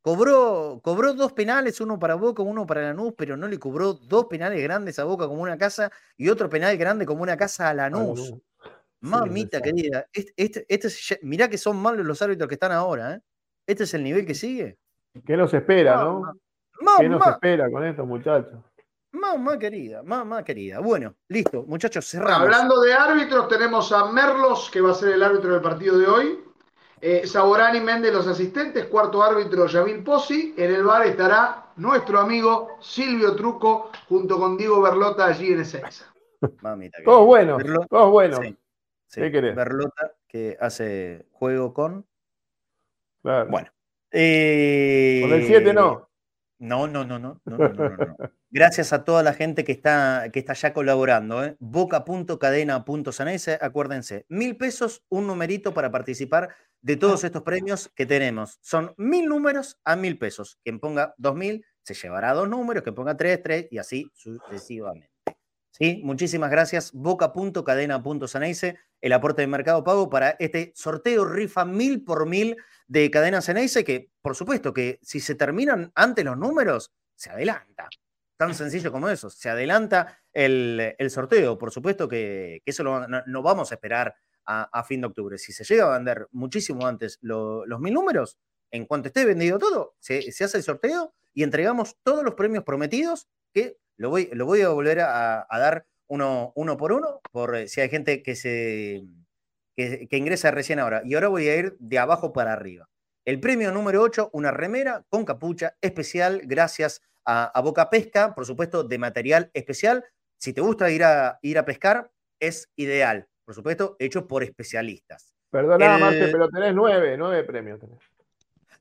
Speaker 1: Cobró, cobró dos penales, uno para Boca, uno para Lanús, pero no le cobró dos penales grandes a Boca como una casa y otro penal grande como una casa a Lanús. Mamita querida, este, este, mirá que son malos los árbitros que están ahora, ¿eh? Este es el nivel que sigue.
Speaker 2: ¿Qué nos espera, no? ¿Qué nos espera con estos muchachos?
Speaker 1: Mamá querida, mamá querida. Bueno, listo, muchachos, cerramos.
Speaker 3: Hablando de árbitros, tenemos a Merlos, que va a ser el árbitro del partido de hoy. Eh, Saborani Méndez, los asistentes, cuarto árbitro Yavil Pozzi. En el bar estará nuestro amigo Silvio Truco junto con Diego Berlota allí en Ezeiza.
Speaker 2: Mamita. Todos buenos, todos buenos.
Speaker 1: ¿Qué querés? Berlota que hace juego con. Claro. Bueno. Eh,
Speaker 2: con el 7 no.
Speaker 1: No, no, no, no, Gracias a toda la gente que está, que está ya colaborando. ¿eh? Boca.cadena.sanese, acuérdense, mil pesos, un numerito para participar de todos estos premios que tenemos. Son mil números a mil pesos. Quien ponga dos mil se llevará dos números, quien ponga tres, tres y así sucesivamente. ¿Sí? Muchísimas gracias. Boca.cadena.sanese, el aporte de Mercado Pago para este sorteo rifa mil por mil de Cadena Ceneice, que por supuesto que si se terminan antes los números, se adelanta. Tan sencillo como eso, se adelanta el, sorteo. Por supuesto que, eso no, vamos a esperar a, fin de octubre. Si se llega a vender muchísimo antes los mil números, en cuanto esté vendido todo, se, hace el sorteo y entregamos todos los premios prometidos que lo voy, lo voy a volver a, dar uno, uno por uno, por si hay gente que se que, ingresa recién ahora. Y ahora voy a ir de abajo para arriba. El premio número 8, una remera con capucha especial, gracias a, Boca Pesca, por supuesto, de material especial. Si te gusta ir a, ir a pescar, es ideal. Por supuesto, hecho por especialistas.
Speaker 2: Perdona, Marte, pero tenés nueve, nueve premios. Tenés.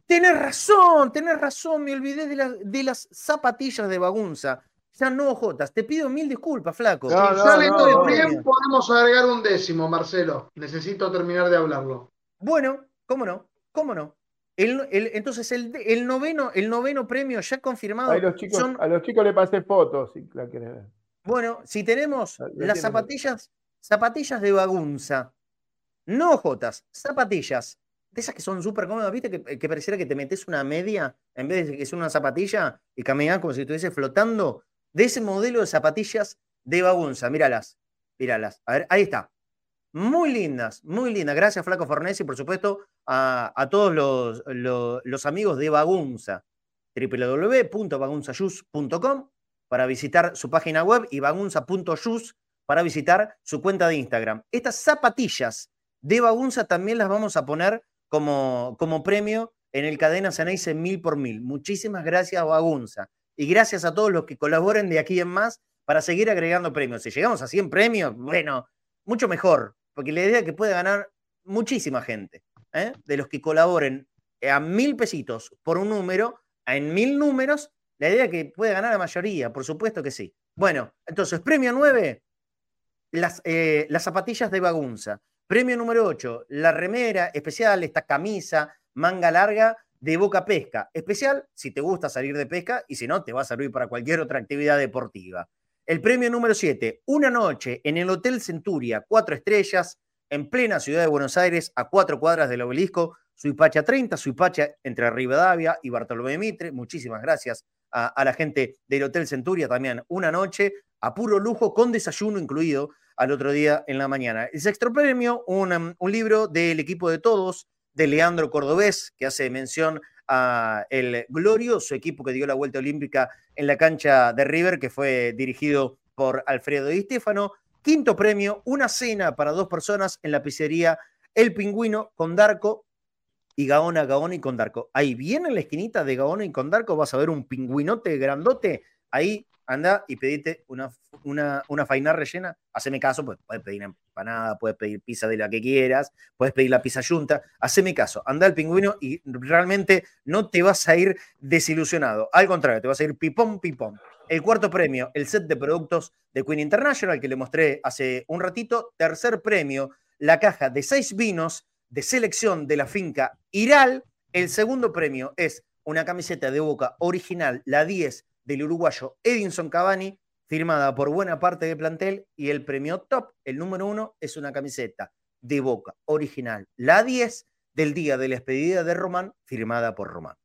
Speaker 1: Tenés razón, tenés razón, me olvidé de, de las zapatillas de bagunza. Ya no, Jotas, te pido mil disculpas, flaco.
Speaker 3: No, no, Saliendo de bien, podemos agregar un décimo, Marcelo. Necesito terminar de hablarlo.
Speaker 1: Bueno, cómo no, cómo no. entonces, el, noveno, el noveno premio ya confirmado.
Speaker 2: A los chicos, a los chicos le pasé fotos, si la quieren ver.
Speaker 1: Bueno, si tenemos las zapatillas, zapatillas de bagunza. No Jotas, zapatillas de esas que son súper cómodas, ¿viste? Que, pareciera que te metes una media en vez de que es una zapatilla y caminas como si estuviese flotando. De ese modelo de zapatillas de Bagunza, míralas, míralas. A ver, ahí está. Muy lindas, muy lindas. Gracias, Flaco Fornesi, por supuesto, a, todos los, amigos de Bagunza. www.bagunzayus.com para visitar su página web y bagunza.yus para visitar su cuenta de Instagram. Estas zapatillas de Bagunza también las vamos a poner como, como premio en el Cadena Ceneice mil por mil. Muchísimas gracias, Bagunza. Y gracias a todos los que colaboren de aquí en más para seguir agregando premios. Si llegamos a 100 premios, bueno, mucho mejor, porque la idea es que puede ganar muchísima gente. ¿eh? De los que colaboren a mil pesitos por un número, en mil números, la idea es que puede ganar la mayoría, por supuesto que sí. Bueno, entonces, premio 9, las, eh, las zapatillas de Bagunza. Premio número 8, la remera especial, esta camisa, manga larga de Boca Pesca. Especial si te gusta salir de pesca y si no, te va a servir para cualquier otra actividad deportiva. El premio número 7, una noche en el Hotel Centuria, cuatro estrellas, en plena ciudad de Buenos Aires, a cuatro cuadras del obelisco, Suipacha 30, Suipacha entre Rivadavia y Bartolomé Mitre. Muchísimas gracias a, a, la gente del Hotel Centuria también. Una noche a puro lujo, con desayuno incluido al otro día en la mañana. El sexto premio, un, um, un libro del equipo de todos, de Leandro Cordobés, que hace mención a el glorioso equipo que dio la vuelta olímpica en la cancha de River, que fue dirigido por Alfredo Di Stefano. Quinto premio, una cena para dos personas en la pizzería El Pingüino con Darco y Gaona, Gaona y Condarco. Ahí bien en la esquinita de Gaona y Condarco vas a ver un pingüinote grandote ahí anda y pedite una, una, una faina rellena, haceme caso, pues puedes pedir empanada, puedes pedir pizza de la que quieras, puedes pedir la pizza yunta, haceme caso, anda al pingüino y realmente no te vas a ir desilusionado, al contrario, te vas a ir pipón, pipón. El cuarto premio, el set de productos de Queen International que le mostré hace un ratito. Tercer premio, la caja de seis vinos de selección de la finca Iral. El segundo premio es una camiseta de boca original, la 10 del uruguayo Edinson Cavani, firmada por buena parte del plantel, y el premio top, el número uno, es una camiseta de Boca original, la 10 del día de la despedida de Román, firmada por Román.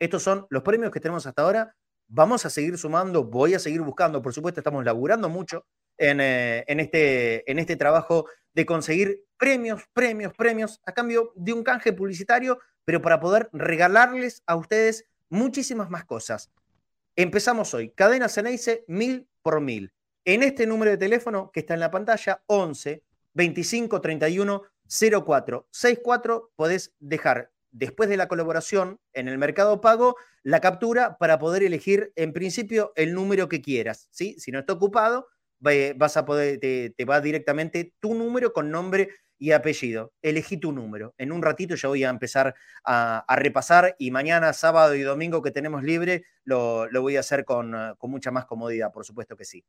Speaker 1: Estos son los premios que tenemos hasta ahora. Vamos a seguir sumando, voy a seguir buscando, por supuesto, estamos laburando mucho en, eh, en, este, en este trabajo de conseguir premios, premios, premios, a cambio de un canje publicitario, pero para poder regalarles a ustedes muchísimas más cosas. Empezamos hoy. Cadena Ceneice, mil por mil. En este número de teléfono que está en la pantalla, 11 25 31 04 64, podés dejar después de la colaboración en el mercado pago la captura para poder elegir en principio el número que quieras. Si no está ocupado, vas a poder, te, va directamente tu número con nombre y apellido. Elegí tu número. En un ratito ya voy a empezar a, repasar y mañana, sábado y domingo que tenemos libre, lo, voy a hacer con, con, mucha más comodidad, por supuesto que sí.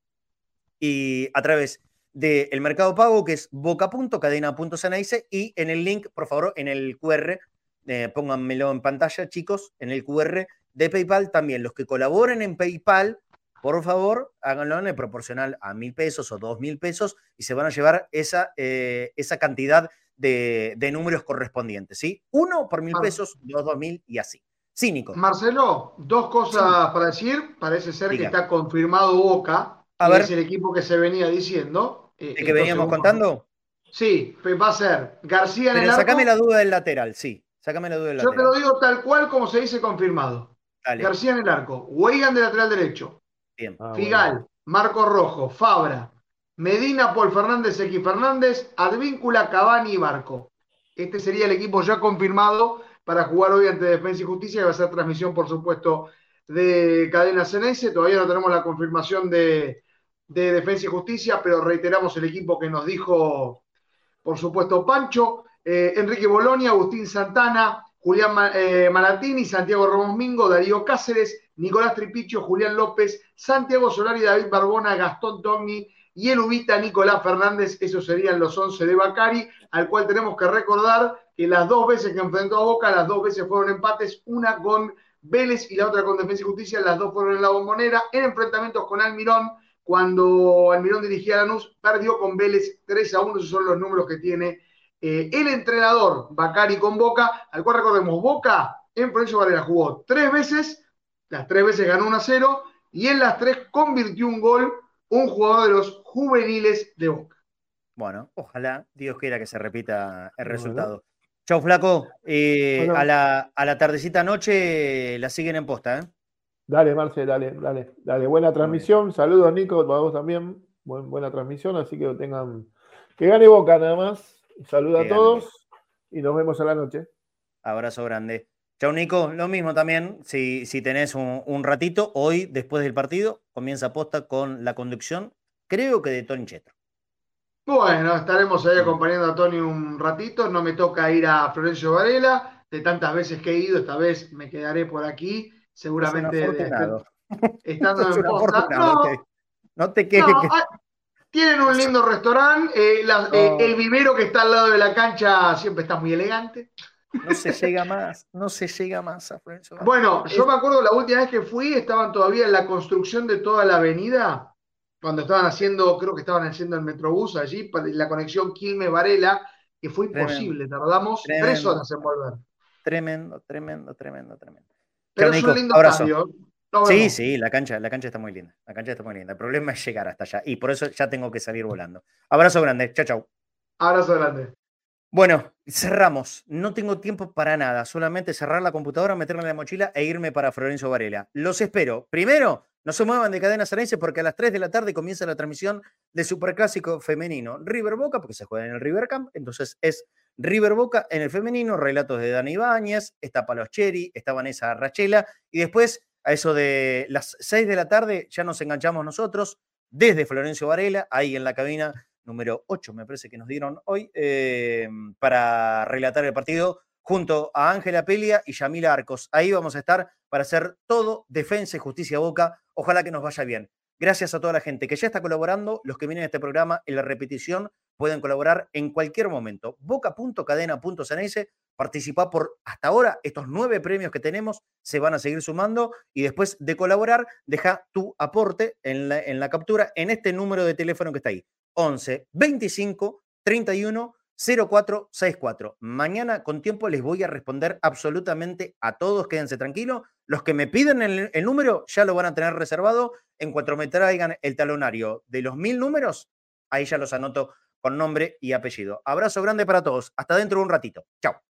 Speaker 1: Y a través del Mercado Pago, que es boca.cadena.cenaice, y en el link, por favor, en el QR, eh, pónganmelo en pantalla, chicos, en el QR de PayPal también. Los que colaboren en PayPal por favor, háganlo en el proporcional a mil pesos o dos mil pesos y se van a llevar esa, eh, esa cantidad de, números correspondientes, ¿sí? Uno por mil pesos, dos, dos mil y así. Cínico.
Speaker 3: Marcelo, dos cosas para decir. Parece ser que está confirmado Boca, a ver. es el equipo que se venía diciendo.
Speaker 1: Eh, ¿El que veníamos contando?
Speaker 3: Sí, pues va a ser García en el arco.
Speaker 1: Sácame la duda del lateral, sí. Sácame la duda del lateral.
Speaker 3: Yo te lo digo tal cual como se dice confirmado. García en el arco. Weigan de lateral derecho. Ah, Figal, Marco Rojo, Fabra, Medina, Paul Fernández, X Fernández, Advíncula, Cavani y Barco. Este sería el equipo ya confirmado para jugar hoy ante Defensa y Justicia, y va a ser transmisión, por supuesto, de Cadena Ceneice. Todavía no tenemos la confirmación de, Defensa y Justicia, pero reiteramos el equipo que nos dijo, por supuesto, Pancho, eh, Enrique Bolonia, Agustín Santana, Julián eh, Malatini, Santiago Ramos Mingo, Darío Cáceres, Nicolás Tripicho, Julián López, Santiago Solari, David Barbona, Gastón Togni y el Ubita Nicolás Fernández. Esos serían los 11 de Bacari, al cual tenemos que recordar que las dos veces que enfrentó a Boca, las dos veces fueron empates, una con Vélez y la otra con Defensa y Justicia, las dos fueron en la bombonera, en enfrentamientos con Almirón, cuando Almirón dirigía a Lanús, perdió con Vélez 3 a 1, esos son los números que tiene eh, el entrenador Bacari con Boca, al cual recordemos, Boca en Florencio Varela jugó tres veces, las tres veces ganó 1 a 0 y en las tres convirtió un gol un jugador de los juveniles de Boca.
Speaker 1: Bueno, ojalá Dios quiera que se repita el resultado. Chau, Flaco. Eh, a, la, a la tardecita noche la siguen en posta, ¿eh?
Speaker 2: Dale, Marce, dale, dale, dale. Buena transmisión. Saludos, Nico, para vos también. buena transmisión, así que tengan. Que gane Boca nada más. Saludos a todos y nos vemos a la noche.
Speaker 1: Abrazo grande. Chau, Nico. Lo mismo también, si, si tenés un, ratito, hoy, después del partido, comienza posta con la conducción, creo que de Tony Chetro.
Speaker 3: Bueno, estaremos ahí acompañando a Tony un ratito. No me toca ir a Florencio Varela. De tantas veces que he ido, esta vez me quedaré por aquí. Seguramente estando en posta.
Speaker 1: No, te quejes.
Speaker 3: Ah, tienen un lindo restaurante. Eh, eh, el vivero que está al lado de la cancha siempre está muy elegante.
Speaker 1: No se llega más, no se llega más a Florencio.
Speaker 3: Bueno, yo me acuerdo la última vez que fui, estaban todavía en la construcción de toda la avenida cuando estaban haciendo, creo que estaban haciendo el Metrobús allí, la conexión Quilmes-Varela, que fue imposible, tardamos tres horas en volver.
Speaker 1: Tremendo, tremendo, tremendo, tremendo.
Speaker 3: Pero es un lindo estadio.
Speaker 1: sí, sí, la cancha, la cancha está muy linda. La cancha está muy linda. El problema es llegar hasta allá. Y por eso ya tengo que salir volando. Abrazo grande. Chao, chao.
Speaker 3: Abrazo grande.
Speaker 1: Bueno, cerramos. No tengo tiempo para nada. Solamente cerrar la computadora, meterla en la mochila e irme para Florencio Varela. Los espero. Primero, no se muevan de cadena Sarense porque a las 3 de la tarde comienza la transmisión de Superclásico Femenino. River Boca, porque se juega en el River Camp, entonces es River Boca en el femenino, relatos de Dani Ibáñez, está Palos Cheri, está Vanessa Rachela, y después, a eso de las 6 de la tarde, ya nos enganchamos nosotros desde Florencio Varela, ahí en la cabina número 8, me parece que nos dieron hoy, eh, para relatar el partido junto a Ángela Pelia y Yamila Arcos. Ahí vamos a estar para hacer todo defensa y justicia boca. Ojalá que nos vaya bien. Gracias a toda la gente que ya está colaborando, los que vienen a este programa en la repetición pueden colaborar en cualquier momento. Boca.cadena.ceneice, participa por hasta ahora estos nueve premios que tenemos, se van a seguir sumando y después de colaborar, deja tu aporte en la, en la captura en este número de teléfono que está ahí. 11 25 31 0464. Mañana con tiempo les voy a responder absolutamente a todos, quédense tranquilos. Los que me piden el, número ya lo van a tener reservado. En cuanto me traigan el talonario de los mil números, ahí ya los anoto con nombre y apellido. Abrazo grande para todos. Hasta dentro de un ratito. Chao.